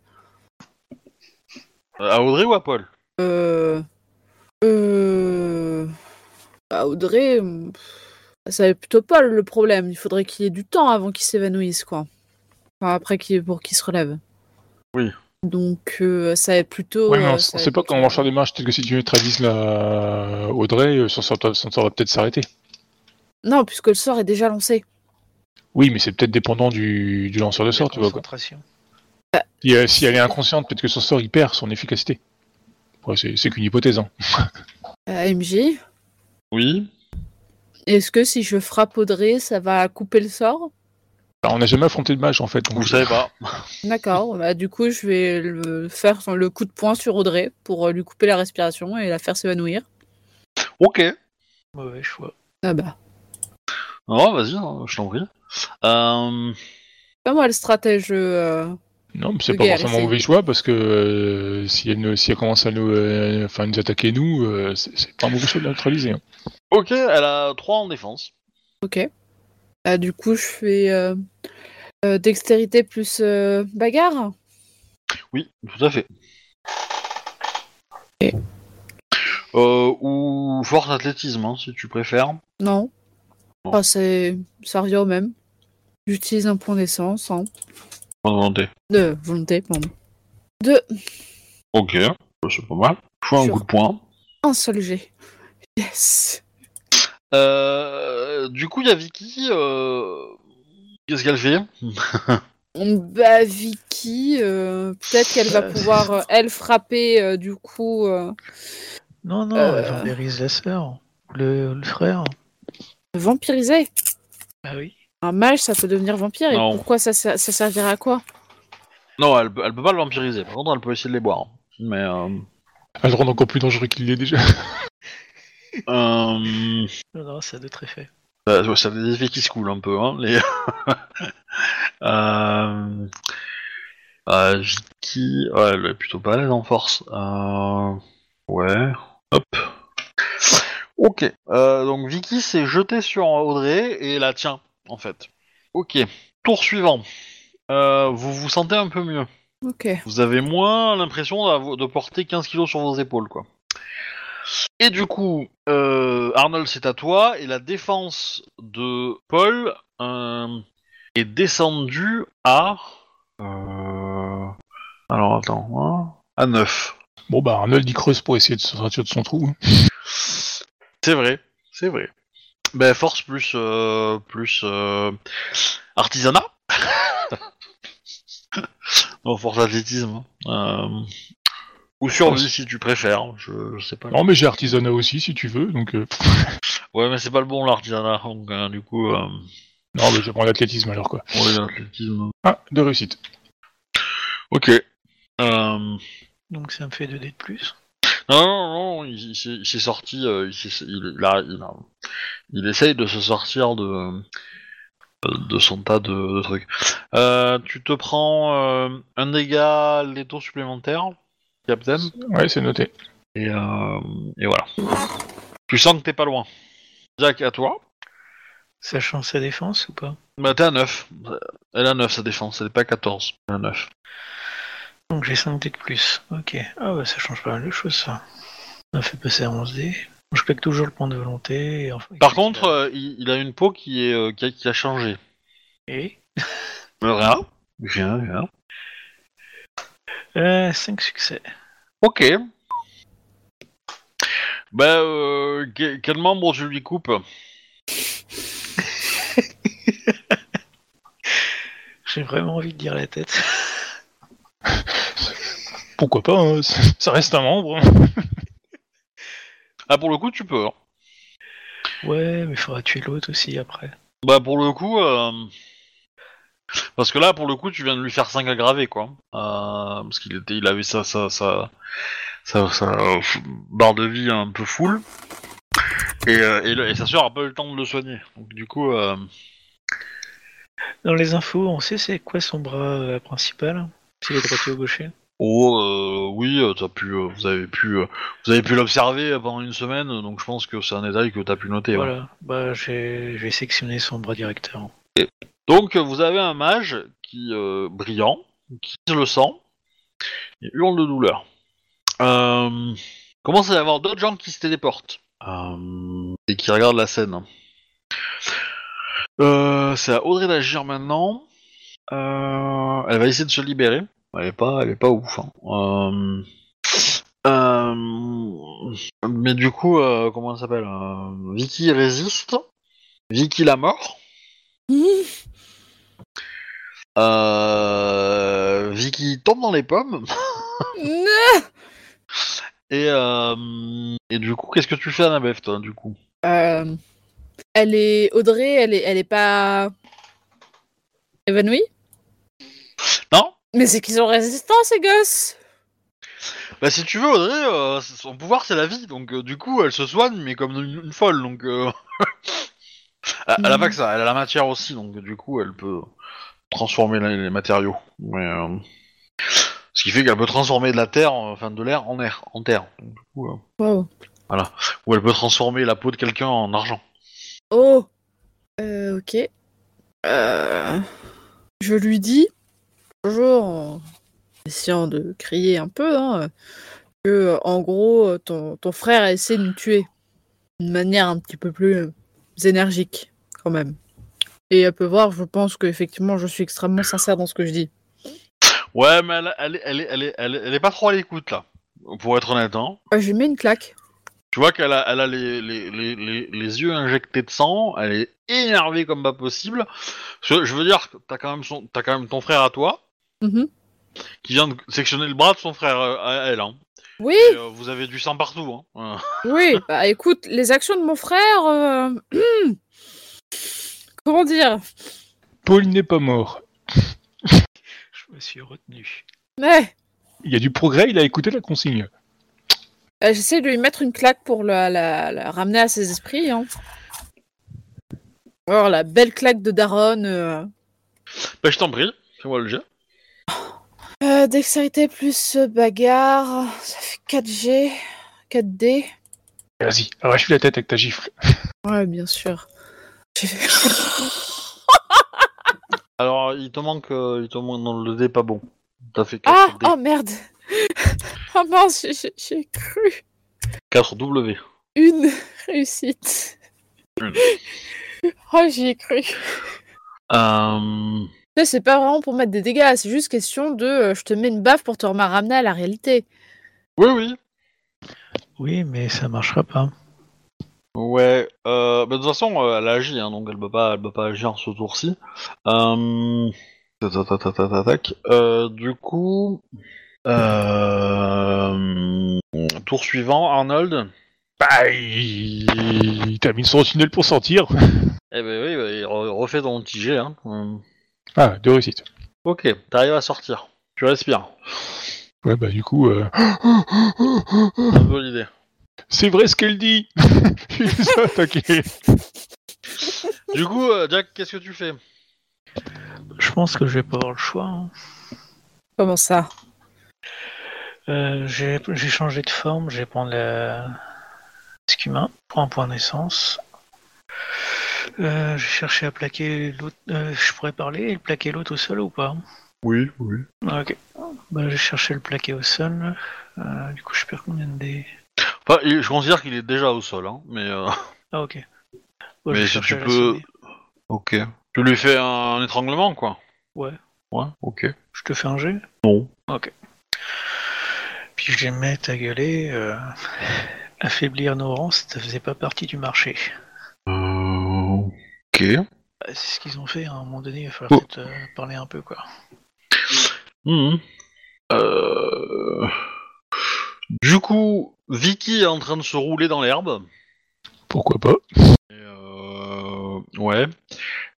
À Audrey ou à Paul? Euh... Euh... Bah, Audrey, euh, ça va plutôt pas le problème. Il faudrait qu'il ait du temps avant qu'il s'évanouisse, quoi. Enfin, après qu'il pour qu'il se relève. Oui. Donc, euh, ça va être plutôt... Mais euh, on, va sait pas comment on plutôt- va faire des marches. Peut-être que si tu neutralises la Audrey, euh, son sort, son sort va peut-être s'arrêter. Non, puisque le sort est déjà lancé. Oui, mais c'est peut-être dépendant du, du lanceur de sort, tu vois. Quoi. Concentration. Si, euh, si elle est inconsciente, peut-être que son sort il perd son efficacité. Ouais, c'est c'est qu'une hypothèse. Hein. [LAUGHS] Euh, MJ, Oui. est-ce que si je frappe Audrey, ça va couper le sort? On n'a jamais affronté de mage en fait. donc- Vous savez pas. [LAUGHS] D'accord, bah du coup je vais le faire le coup de poing sur Audrey pour euh, lui couper la respiration et la faire s'évanouir. Ok. Mauvais choix. Ah bah. Oh, vas-y, hein, je t'en prie. Euh, Pas moi le stratège. euh, Non, mais c'est pas guerre, forcément mauvais choix parce que euh, si, elle, ne- si elle commence à nous, euh, enfin, nous attaquer nous, euh, c'est pas un mauvais choix de la neutraliser. hein. Ok, elle a 3 en défense. Ok. Bah, du coup je fais euh, euh, dextérité plus euh, bagarre. Oui, tout à fait. Euh, ou force athlétisme, hein, si tu préfères. Non. Non. Ah, c'est ça revient au même. J'utilise un point d'essence. Hein. Bonne volonté. De volonté, pardon. De Ok, c'est pas mal. Je fais un coup de poing. un seul jet. Yes. Euh, du coup, il y a Vicky. euh, Qu'est-ce qu'elle fait [LAUGHS] Bah Vicky, euh, peut-être qu'elle va pouvoir euh, elle frapper euh, du coup. euh, Non, non, Euh. elle vampirise la sœur. Le, le frère. vampiriser? Bah oui. Un mage, ça peut devenir vampire. Et Non. pourquoi ça, ça, ça servira à quoi? Non, elle, peut- elle peut pas le vampiriser. Par contre, elle peut essayer de les boire. Mais. Euh, Elle le rend encore plus dangereux qu'il l'est déjà. [LAUGHS] euh, Non, non, ça a d'autres effets. Ça a des effets qui se coulent un peu, hein, les... [LAUGHS] euh... euh, Vicky... Ouais, elle est plutôt pas à l'aise en force. Euh... Ouais... Hop. Ok. Euh, donc Vicky s'est jetée sur Audrey et la tient, en fait. Ok. Tour suivant. Euh, vous vous sentez un peu mieux. Ok. Vous avez moins l'impression de porter 15 kilos sur vos épaules, quoi. Et du coup, euh, Arnold, c'est à toi, et la défense de Paul euh, est descendue à... euh, Alors, attends, hein, à 9. Bon bah Arnold il creuse pour essayer de se sortir de son trou. hein. C'est vrai, c'est vrai. Ben, force plus... euh, plus... euh, artisanat [LAUGHS] Non, force athlétisme. hein. Euh, ou survie, si tu préfères, je, je sais pas. Non mais j'ai artisanat aussi si tu veux, donc euh, [LAUGHS] Ouais, mais c'est pas le bon l'artisanat, donc euh, du coup, euh, non mais je prends l'athlétisme alors quoi. ouais, l'athlétisme. Ah, de réussite. Ok. Euh, Donc ça me fait 2 dés de plus. Non, non, non, il, il s'est- il s'est sorti, euh, il, s'est- il, il a- il a- il essaye de se sortir de, de son tas de, de trucs. Euh, tu te prends euh, un dégât létaux supplémentaire, Captain, Ouais, c'est noté. et, euh, et voilà. Tu sens que t'es pas loin. Jack, à toi. Sachant sa défense ou pas? Bah, t'es à 9. Elle a 9 sa défense, elle est pas 14. Elle a 9. Donc j'ai 5 dés de plus. Ok. Ah bah ça change pas mal de choses ça. Ça fait passer à 11 dés. Je claque toujours le point de volonté. et enfin- Par contre, euh, il, il a une peau qui, est, euh, qui, a, qui a changé. Et? Euh, rien. Rien, rien. Euh, 5 succès. Ok. Bah, euh, que- quel membre tu lui coupes [LAUGHS] J'ai vraiment envie de dire la tête. [LAUGHS] Pourquoi pas hein, Ça reste un membre. [LAUGHS] Ah, pour le coup, tu peux. hein. Ouais, mais il faudra tuer l'autre aussi après. Bah, pour le coup. euh, Parce que là, pour le coup, tu viens de lui faire 5 aggravés, quoi. Euh, Parce qu'il était, il avait sa, sa, sa, sa, sa, euh, barre de vie un peu full. Et, euh, et, le- et sa soeur a pas eu le temps de le soigner. Donc, du coup. euh, Dans les infos, on sait c'est quoi son bras principal S'il est droitier ou gaucher Oh euh, oui, t'as pu, vous avez pu, vous avez pu l'observer pendant une semaine, donc je pense que c'est un détail que t'as pu noter. ouais. Voilà, bah j'ai j'ai sectionné son bras directeur. Donc vous avez un mage qui euh, brillant, qui le sent, et hurle de douleur. Euh, commence à y avoir d'autres gens qui se téléportent euh, et qui regardent la scène. Euh, c'est à Audrey d'agir maintenant. Euh, elle va essayer de se libérer. Elle est pas, elle est pas ouf. hein. Mais du coup, comment elle s'appelle Vicky résiste. Vicky la mort. Euh, Vicky tombe dans les pommes. [LAUGHS] Et, euh, et du coup, qu'est-ce que tu fais, Annabeth, toi, du coup? Euh, elle est Audrey, elle est, elle est pas évanouie? Non Mais c'est qu'ils sont résistants ces gosses. Bah, si tu veux, Audrey, euh, son pouvoir, c'est la vie. Donc, du coup, elle se soigne, mais comme une, une folle. Donc, [LAUGHS] elle, elle a pas que ça, elle a la matière aussi. Donc, du coup, elle peut transformer les, matériaux. Mais, euh, ce qui fait qu'elle peut transformer de la terre, enfin de l'air en air, en terre. Donc, du coup, euh, Wow. ou elle peut transformer la peau de quelqu'un en argent. Oh. Euh, ok. Je lui dis, toujours en essayant de crier un peu, hein, que en gros, ton, ton frère a essayé de me tuer d'une manière un petit peu plus énergique, quand même. Et elle peut voir, je pense qu'effectivement, je suis extrêmement sincère dans ce que je dis. Ouais, mais elle, elle, est- elle, elle, pas trop à l'écoute là, pour être honnête. Hein. Euh, je lui mets une claque. Tu vois qu'elle a, elle a les, les, les, les, les yeux injectés de sang, elle est énervée comme pas possible. Je, je veux dire, t'as quand, même son- quand même ton frère à toi, Mhm. qui vient de sectionner le bras de son frère euh, à elle. Hein. Oui, Et, euh, vous avez du sang partout. Hein. [LAUGHS] Oui. Bah écoute, les actions de mon frère. euh, hum, Comment dire? Paul n'est pas mort. Je me suis retenu. Ouais. Il y a du progrès, il a écouté la consigne. Euh, J'essaie de lui mettre une claque pour la, la- la ramener à ses esprits. Hein. Alors, la belle claque de Daron. Euh... Bah, je t'en prie, fais-moi le jet. Euh, dextérité plus euh, bagarre, ça fait 4G, 4D. Vas-y, arrache-lui la tête avec ta gifle. Ouais, bien sûr. [LAUGHS] Alors, il te manque, euh, il te manque dans le dé pas bon. T'as fait Ah, 4 D, oh merde Oh [LAUGHS] mince, j'ai- cru. 4 W. Une réussite. Une. [LAUGHS] Oh, j'y ai cru. Euh, C'est pas vraiment pour mettre des dégâts, c'est juste question de euh, je te mets une baffe pour te remettre ramener à la réalité. Oui, oui. Oui, mais ça marchera pas. Ouais, euh, bah, de toute façon, euh, elle agit, hein, donc elle peut pas, elle peut pas agir ce tour-ci. Tac, tac, tac, tac, tac, tac. Du coup, euh... tour suivant, Arnold. Bah, il, il termine son tunnel pour sortir. Eh ben oui, bah, il re- refait ton petit jet. Hein. Ah, deux réussites. Ok, t'arrives à sortir. Tu respires. Ouais, bah du coup, euh, C'est une bonne idée. c'est vrai ce qu'elle dit. [LAUGHS] Attaqués. Du coup, euh, Jack, qu'est-ce que tu fais? Je pense que je vais pas avoir le choix. hein. Comment ça? Euh, j'ai j'ai changé de forme, je vais prendre la masque humain pour un point d'essence. Euh, j'ai cherché à plaquer l'autre. euh, je pourrais parler et le plaquer l'autre au sol ou pas Oui, oui. Ah, Ok. Bah, j'ai cherché à le plaquer au sol. Euh, du coup, je perds combien de dés Enfin, je considère qu'il est déjà au sol, hein, mais... Euh... Ah, ok. Bon, Mais je si tu peux-. Ok. Tu lui fais un étranglement, quoi Ouais. Ouais, ok. Je te fais un jet Non. Puis je vais me mettre à gueuler. euh, Affaiblir nos rangs, ça faisait pas partie du marché. Euh... Ok. Bah, c'est ce qu'ils ont fait, hein. à un moment donné, il va falloir Oh. peut-être euh, parler un peu, quoi. Mhm. Euh, Du coup, Vicky est en train de se rouler dans l'herbe. Pourquoi pas Et, euh, Ouais.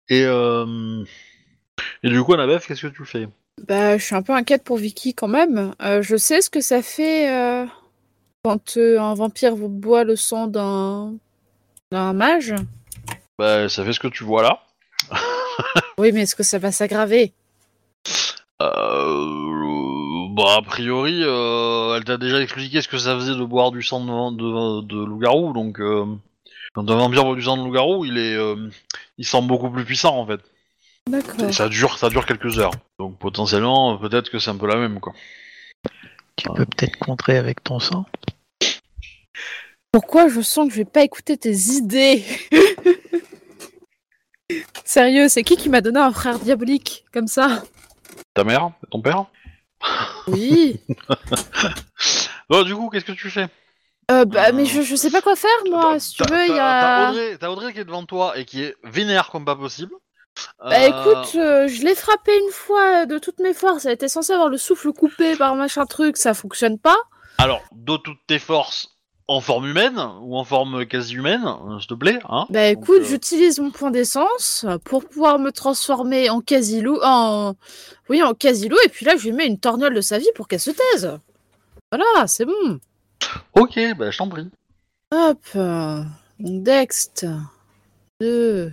Et, euh, Et du coup, Annabeth, qu'est-ce que tu fais? Bah, je suis un peu inquiète pour Vicky quand même. Euh, je sais ce que ça fait euh, quand euh, un vampire vous boit le sang d'un d'un mage. Bah, ça fait ce que tu vois là. Oui, mais est-ce que ça va s'aggraver? Euh, bah, a priori, euh, elle t'a déjà expliqué ce que ça faisait de boire du sang de, de, de loup-garou, donc euh, quand un vampire boit du sang de loup-garou, il est, euh, il semble beaucoup plus puissant en fait. D'accord. Et ça dure, ça dure quelques heures. Donc potentiellement, peut-être que c'est un peu la même quoi. Tu peux peut-être contrer avec ton sang? Pourquoi je sens que je vais pas écouter tes idées? [LAUGHS] Sérieux, c'est qui qui m'a donné un frère diabolique comme ça? Ta mère, ton père? Oui. [LAUGHS] Bon, du coup, qu'est-ce que tu fais? Euh, bah, mais je, je sais pas quoi faire moi. T'as- Si tu veux, il y T'as a. Audrey, t'as Audrey qui est devant toi et qui est vénère comme pas possible. Bah Euh, écoute, euh, je l'ai frappé une fois de toutes mes forces. Elle était censée avoir le souffle coupé par machin truc, ça fonctionne pas. Alors, de toutes tes forces en forme humaine ou en forme quasi humaine, euh, s'il te plaît. Hein Bah écoute, euh, j'utilise mon point d'essence pour pouvoir me transformer en quasi-loup, en... Oui, en quasi-loup, et puis là, je lui mets une torgnole de sa vie pour qu'elle se taise. Voilà, c'est bon. Ok, bah je t'en prie. Hop. Donc Dext, 2,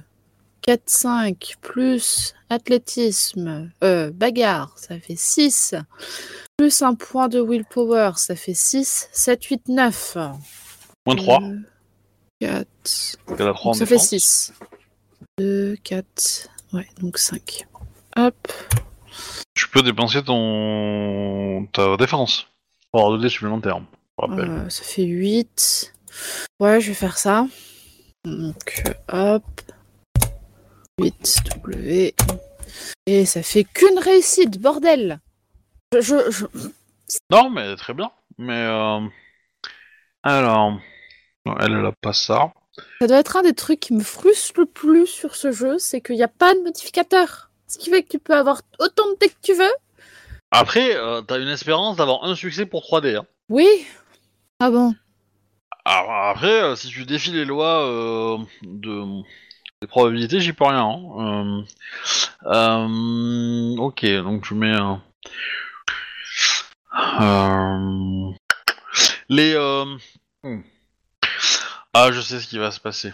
4, 5, plus athlétisme, euh, bagarre, ça fait 6. Plus un point de willpower, ça fait 6, 7, 8, 9. Moins 3, 4, elle a 3 en ça fait défense. 6. 2, 4, ouais, donc 5. Hop. Tu peux dépenser ton ta défense pour avoir 2 dés supplémentaires. Euh, ça fait 8. Ouais, je vais faire ça. Donc, hop. 8 W. Et ça fait qu'une réussite, bordel je, je- je- Non, mais très bien. Mais euh... alors, elle, a pas ça. Ça doit être un des trucs qui me frustre le plus sur ce jeu, c'est qu'il n'y a pas de modificateur. Ce qui fait que tu peux avoir autant de dés que tu veux. Après, euh, t'as une espérance d'avoir un succès pour 3D. Hein. Oui. Ah bon Alors, après, euh, si tu défies les lois euh, de des probabilités, j'y peux rien. hein. Euh, euh, ok, donc tu mets. Euh, les. hmm. Ah, je sais ce qui va se passer.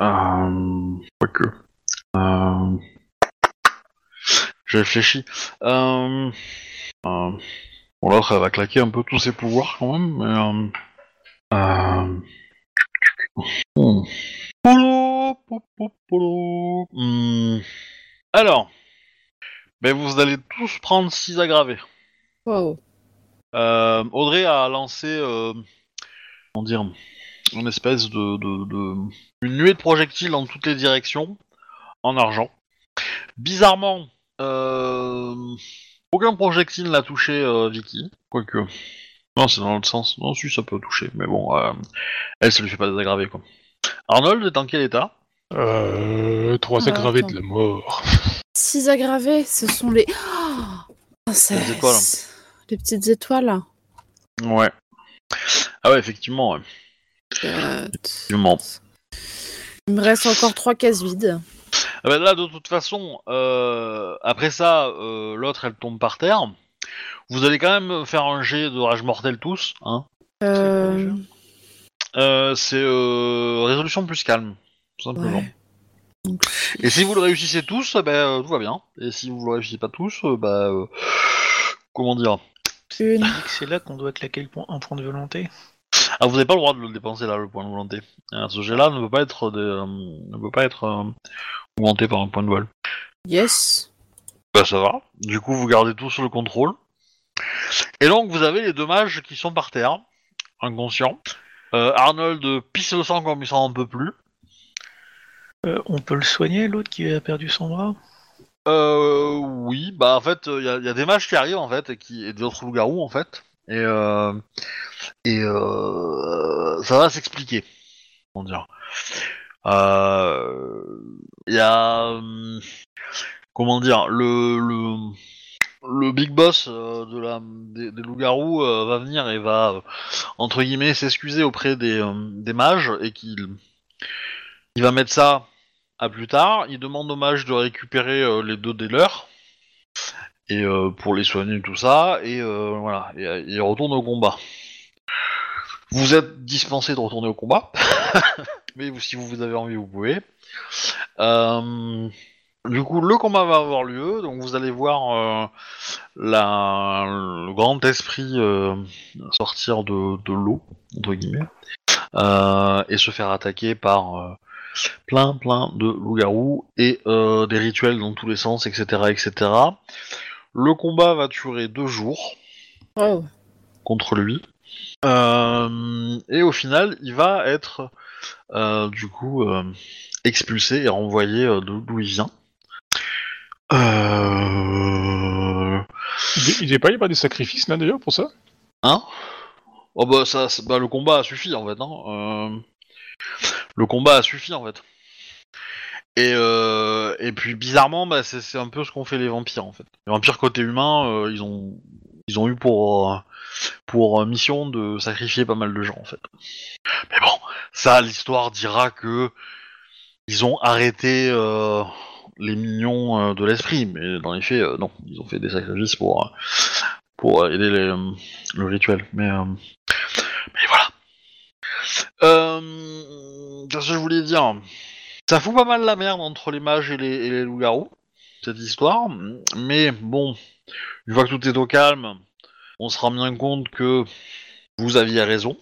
Euh, quoique. Euh, je réfléchis. Bon, l'autre, elle va claquer un peu tous ses pouvoirs quand même, mais. Euh, hmm. Hmm. Alors, ben vous allez tous prendre 6 aggravés. Wow. Euh, Audrey a lancé, euh, comment dire, une espèce de, de, de- une nuée de projectiles dans toutes les directions, en argent. Bizarrement, euh, aucun projectile n'a touché euh, Vicky, quoique. Non, c'est dans l'autre sens. Non, si, ça peut toucher, mais bon, elle, ça lui fait pas désaggraver, quoi. Arnold est dans quel état? Euh, trois Ah, aggravés attends. de la mort. 6 aggravés, ce sont les. Oh Les étoiles. Les petites étoiles. Ouais. Ah ouais, effectivement, ouais. Euh, effectivement. Il me reste encore 3 cases vides. Ah bah là, de toute façon, euh, après ça, euh, l'autre, elle tombe par terre. Vous allez quand même faire un jet de rage mortelle tous. Hein. Euh, Euh, c'est euh, résolution plus calme, tout simplement. ouais. Donc, Et si vous le réussissez tous, eh ben, euh, tout va bien. Et si vous le réussissez pas tous, euh, bah, euh, comment dire? Une. C'est là qu'on doit claquer le point, un point de volonté Ah, vous n'avez pas le droit de le dépenser là, le point de volonté. Ce jet-là ne peut pas être, de- euh, ne peut pas être euh, augmenté par un point de vol. Yes. Bah ça va. Du coup, vous gardez tout sur le contrôle. Et donc, vous avez les deux mages qui sont par terre, inconscients. Euh, Arnold pisse le sang comme il s'en peut plus. Euh, On peut le soigner, l'autre qui a perdu son bras? Euh, oui, bah en fait, il y, a- y a des mages qui arrivent en fait, et, qui, et d'autres loups-garous en fait. Et, euh, et euh, ça va s'expliquer. Comment dire euh, il y a hum, comment dire le le le big boss euh, de la des, loups-garous euh, va venir et va euh, entre guillemets s'excuser auprès des euh, des mages et qu'il il va mettre ça à plus tard. Il demande aux mages de récupérer euh, les deux des leurs et euh, pour les soigner tout ça et euh, voilà et, euh, il retourne au combat. Vous êtes dispensé de retourner au combat, [LAUGHS] mais si vous avez envie, vous pouvez. Du coup, le combat va avoir lieu, donc vous allez voir le grand esprit sortir de, de l'eau, entre guillemets, et se faire attaquer par plein plein de loups-garous et euh, des rituels dans tous les sens, etc., etc. Le combat va durer deux jours Oh. contre lui. Euh, et au final, il va être euh, du coup euh, expulsé et renvoyé euh, de- d'où il vient. Euh... Il n'est pas, il y a pas des sacrifices là d'ailleurs pour ça? Hein? Oh bah ça, bah, le combat a suffi en fait. Hein. Le combat a suffi en fait. Et, euh, et puis bizarrement, bah, c'est un peu ce qu'ont fait les vampires en fait. Les vampires côté humain, euh, ils ont ils ont eu pour euh, pour mission de sacrifier pas mal de gens en fait. Mais bon, ça l'histoire dira que ils ont arrêté les mignons de l'esprit, mais dans les faits, non, ils ont fait des sacrifices pour pour aider le rituel. Mais voilà. Euh, Qu'est-ce que je voulais dire? Ça fout pas mal la merde entre les mages et les, loups-garous, cette histoire. Mais bon, une fois que tout est au calme, on se rend bien compte que vous aviez raison.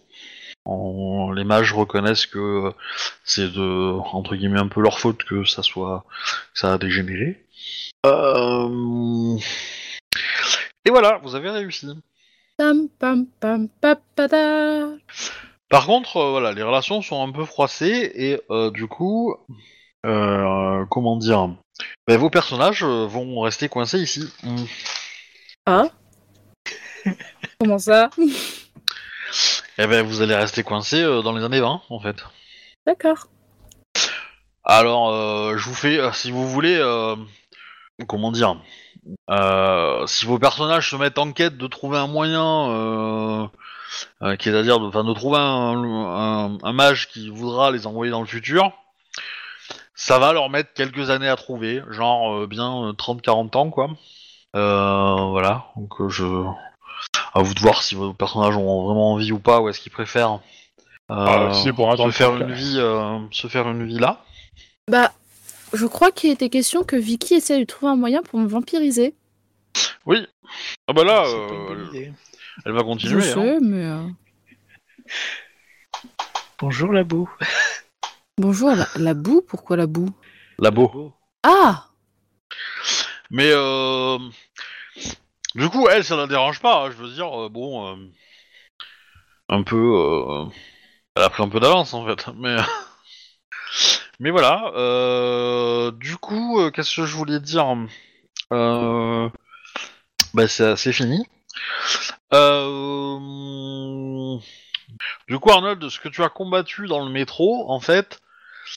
Les mages reconnaissent que c'est de entre guillemets un peu leur faute que ça soit que ça a dégénéré. Euh, Et voilà, vous avez réussi. Pam pam pam. Par contre, euh, voilà, les relations sont un peu froissées et euh, du coup, euh, comment dire, ben, vos personnages vont rester coincés ici. Mm. Ah [LAUGHS] Comment ça Eh ben, vous allez rester coincés euh, dans les années 20, en fait. D'accord. Alors, euh, je vous fais, si vous voulez, euh, comment dire, euh, si vos personnages se mettent en quête de trouver un moyen, euh, euh, qui est à dire de, enfin, de trouver un, un- un mage qui voudra les envoyer dans le futur, ça va leur mettre quelques années à trouver, genre euh, bien 30-40 ans, quoi. Euh, voilà, donc euh, je... À vous de voir si vos personnages ont vraiment envie ou pas, ou est-ce qu'ils préfèrent Ah, euh, si pour se faire une vie, euh, se faire une vie là. Bah, je crois qu'il était question que Vicky essaie de trouver un moyen pour me vampiriser. Oui. Ah bah là, euh, elle, va Je continuer. hein. sais, mais... euh, Bonjour la boue. Bonjour, la, la boue Pourquoi la boue? Labo. Ah Mais euh, du coup, elle, ça la dérange pas. hein, je veux dire, euh, bon, euh, un peu, euh, elle a pris un peu d'avance en fait. Mais [LAUGHS] mais voilà. euh, du coup, euh, qu'est-ce que je voulais dire euh, Bah, c'est c'est fini. Euh, du coup, Arnold, ce que tu as combattu dans le métro, en fait,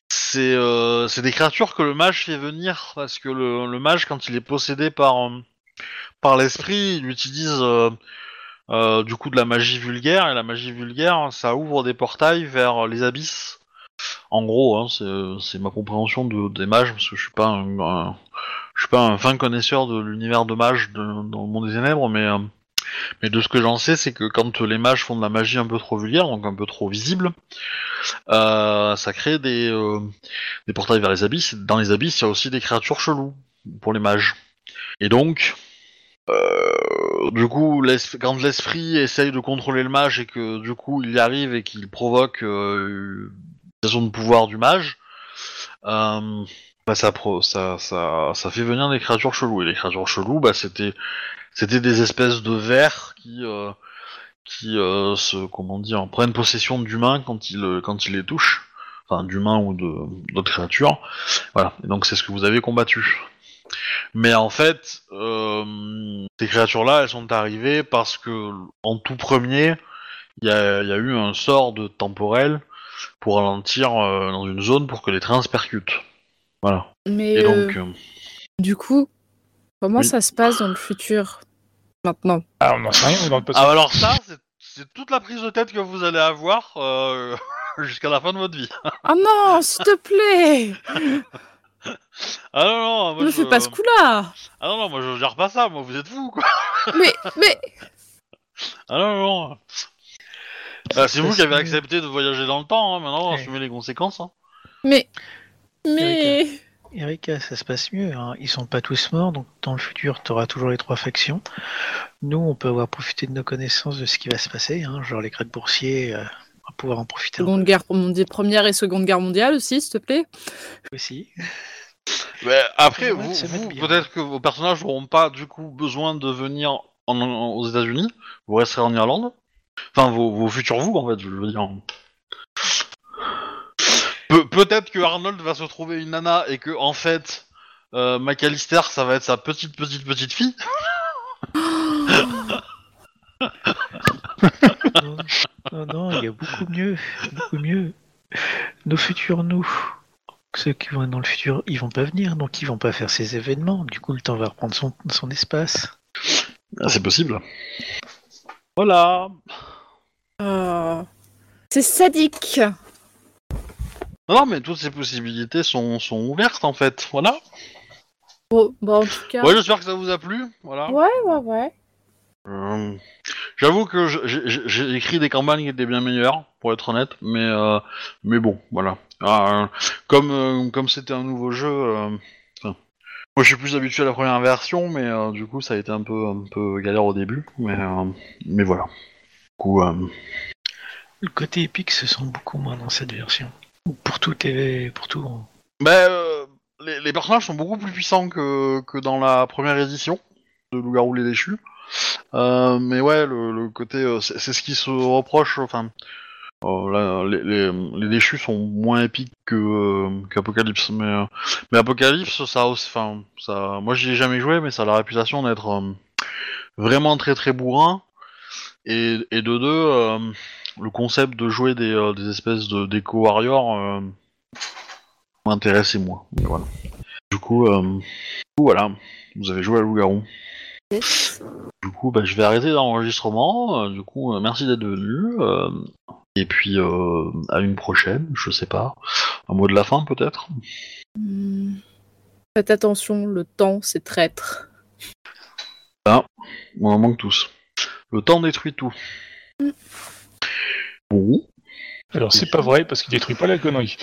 c'est euh, des créatures que le mage fait venir parce que le, mage, quand il est possédé par euh, par l'esprit, il utilise du coup de la magie vulgaire et la magie vulgaire, ça ouvre des portails vers les abysses. En gros, hein, c'est ma compréhension de, des mages parce que je suis pas un, suis pas un fin connaisseur de l'univers de mages dans le monde des ténèbres, mais mais de ce que j'en sais, c'est que quand les mages font de la magie un peu trop vulgaire, donc un peu trop visible, euh, ça crée des, euh, des portails vers les abysses. Dans les abysses, il y a aussi des créatures cheloues pour les mages. Et donc, euh, du coup, quand l'esprit essaye de contrôler le mage et que du coup il y arrive et qu'il provoque une de pouvoir du mage, bah, ça fait venir des créatures cheloues. Et les créatures cheloues, bah, c'était c'était des espèces de vers qui euh, qui euh, se comment dire prennent possession d'humains quand ils euh, quand ils les touchent, enfin d'humains ou de d'autres créatures. Voilà. Et donc c'est ce que vous avez combattu. Mais en fait, euh, ces créatures-là, elles sont arrivées parce que en tout premier, il y a, y a eu un sort de temporel pour ralentir dans une zone pour que les trains se percutent. Voilà. Mais Et donc, du coup, comment Oui. ça se passe dans le futur maintenant Ah, on n'en sait rien, on est dans le passé. ah, alors ça, c'est- toute la prise de tête que vous allez avoir euh, [LAUGHS] jusqu'à la fin de votre vie. Ah non, s'il te plaît Ah non, non, moi Ne je... fais pas ce coup-là Ah non, non, moi je gère pas ça, moi vous êtes fous quoi. Mais, mais [LAUGHS] Ah non, non. Bah, c'est vous qui avez accepté de voyager dans le temps, hein, maintenant Ouais. assumez les conséquences. Hein. Mais. Mais. Erika, ça se passe mieux. Hein. Ils sont pas tous morts, donc dans le futur, tu auras toujours les trois factions. Nous, on peut avoir profité de nos connaissances de ce qui va se passer, hein, genre les crêtes boursiers, euh, on va pouvoir en profiter Seconde guerre mondiale, première et seconde guerre mondiale aussi, s'il te plaît. aussi. Mais après, vous, peut-être que vos personnages n'auront pas du coup besoin de venir en- en- aux États-Unis. Vous resterez en Irlande. Enfin, vos, vos futurs vous, en fait, je veux dire. Pe- peut-être que Arnold va se trouver une nana et que, en fait, euh, McAllister, ça va être sa petite, petite, petite fille. non, [LAUGHS] non, non, il y a beaucoup mieux, beaucoup mieux. Nos futurs nous, ceux qui vont être dans le futur, ils vont pas venir, donc ils vont pas faire ces événements. Du coup, le temps va reprendre son, son espace. Ah, c'est possible. Voilà. Euh, C'est sadique. Non, non, mais toutes ces possibilités sont, sont ouvertes, en fait. Voilà. Bon, bon, en tout cas. Ouais, j'espère que ça vous a plu. Voilà. Ouais, ouais, ouais. Euh, J'avoue que j'ai écrit des campagnes qui étaient bien meilleures, pour être honnête, mais euh, mais bon, voilà. Ah, euh, comme euh, comme c'était un nouveau jeu, euh, enfin, moi je suis plus habitué à la première version, mais euh, du coup ça a été un peu un peu galère au début, mais euh, mais voilà. Du coup, euh, Le côté épique se sent beaucoup moins dans cette version. Pour tout et pour tout. euh, les, personnages sont beaucoup plus puissants que dans la première édition de Loup-garou les déchus. Euh, mais ouais, le, côté, euh, c'est ce qui se reproche. Enfin, les, déchus sont moins épiques que qu'Apocalypse, mais Apocalypse, ça, enfin, ça, moi j'y ai jamais joué, mais ça a la réputation d'être vraiment très très bourrin. Et, de deux, le concept de jouer des, euh, des espèces de déco warrior euh, m'intéressait Voilà. Du coup, euh, du coup, voilà, vous avez joué à loup-garou. Yes. Du coup, bah, je vais arrêter l'enregistrement. Du coup, merci d'être venu. et puis, à une prochaine, je sais pas. Un mot de la fin, peut-être? Hmm. Faites attention, le temps, c'est traître. On en manque tous. Le temps détruit tout. Mm. Alors c'est pas vrai parce qu'il détruit pas la connerie.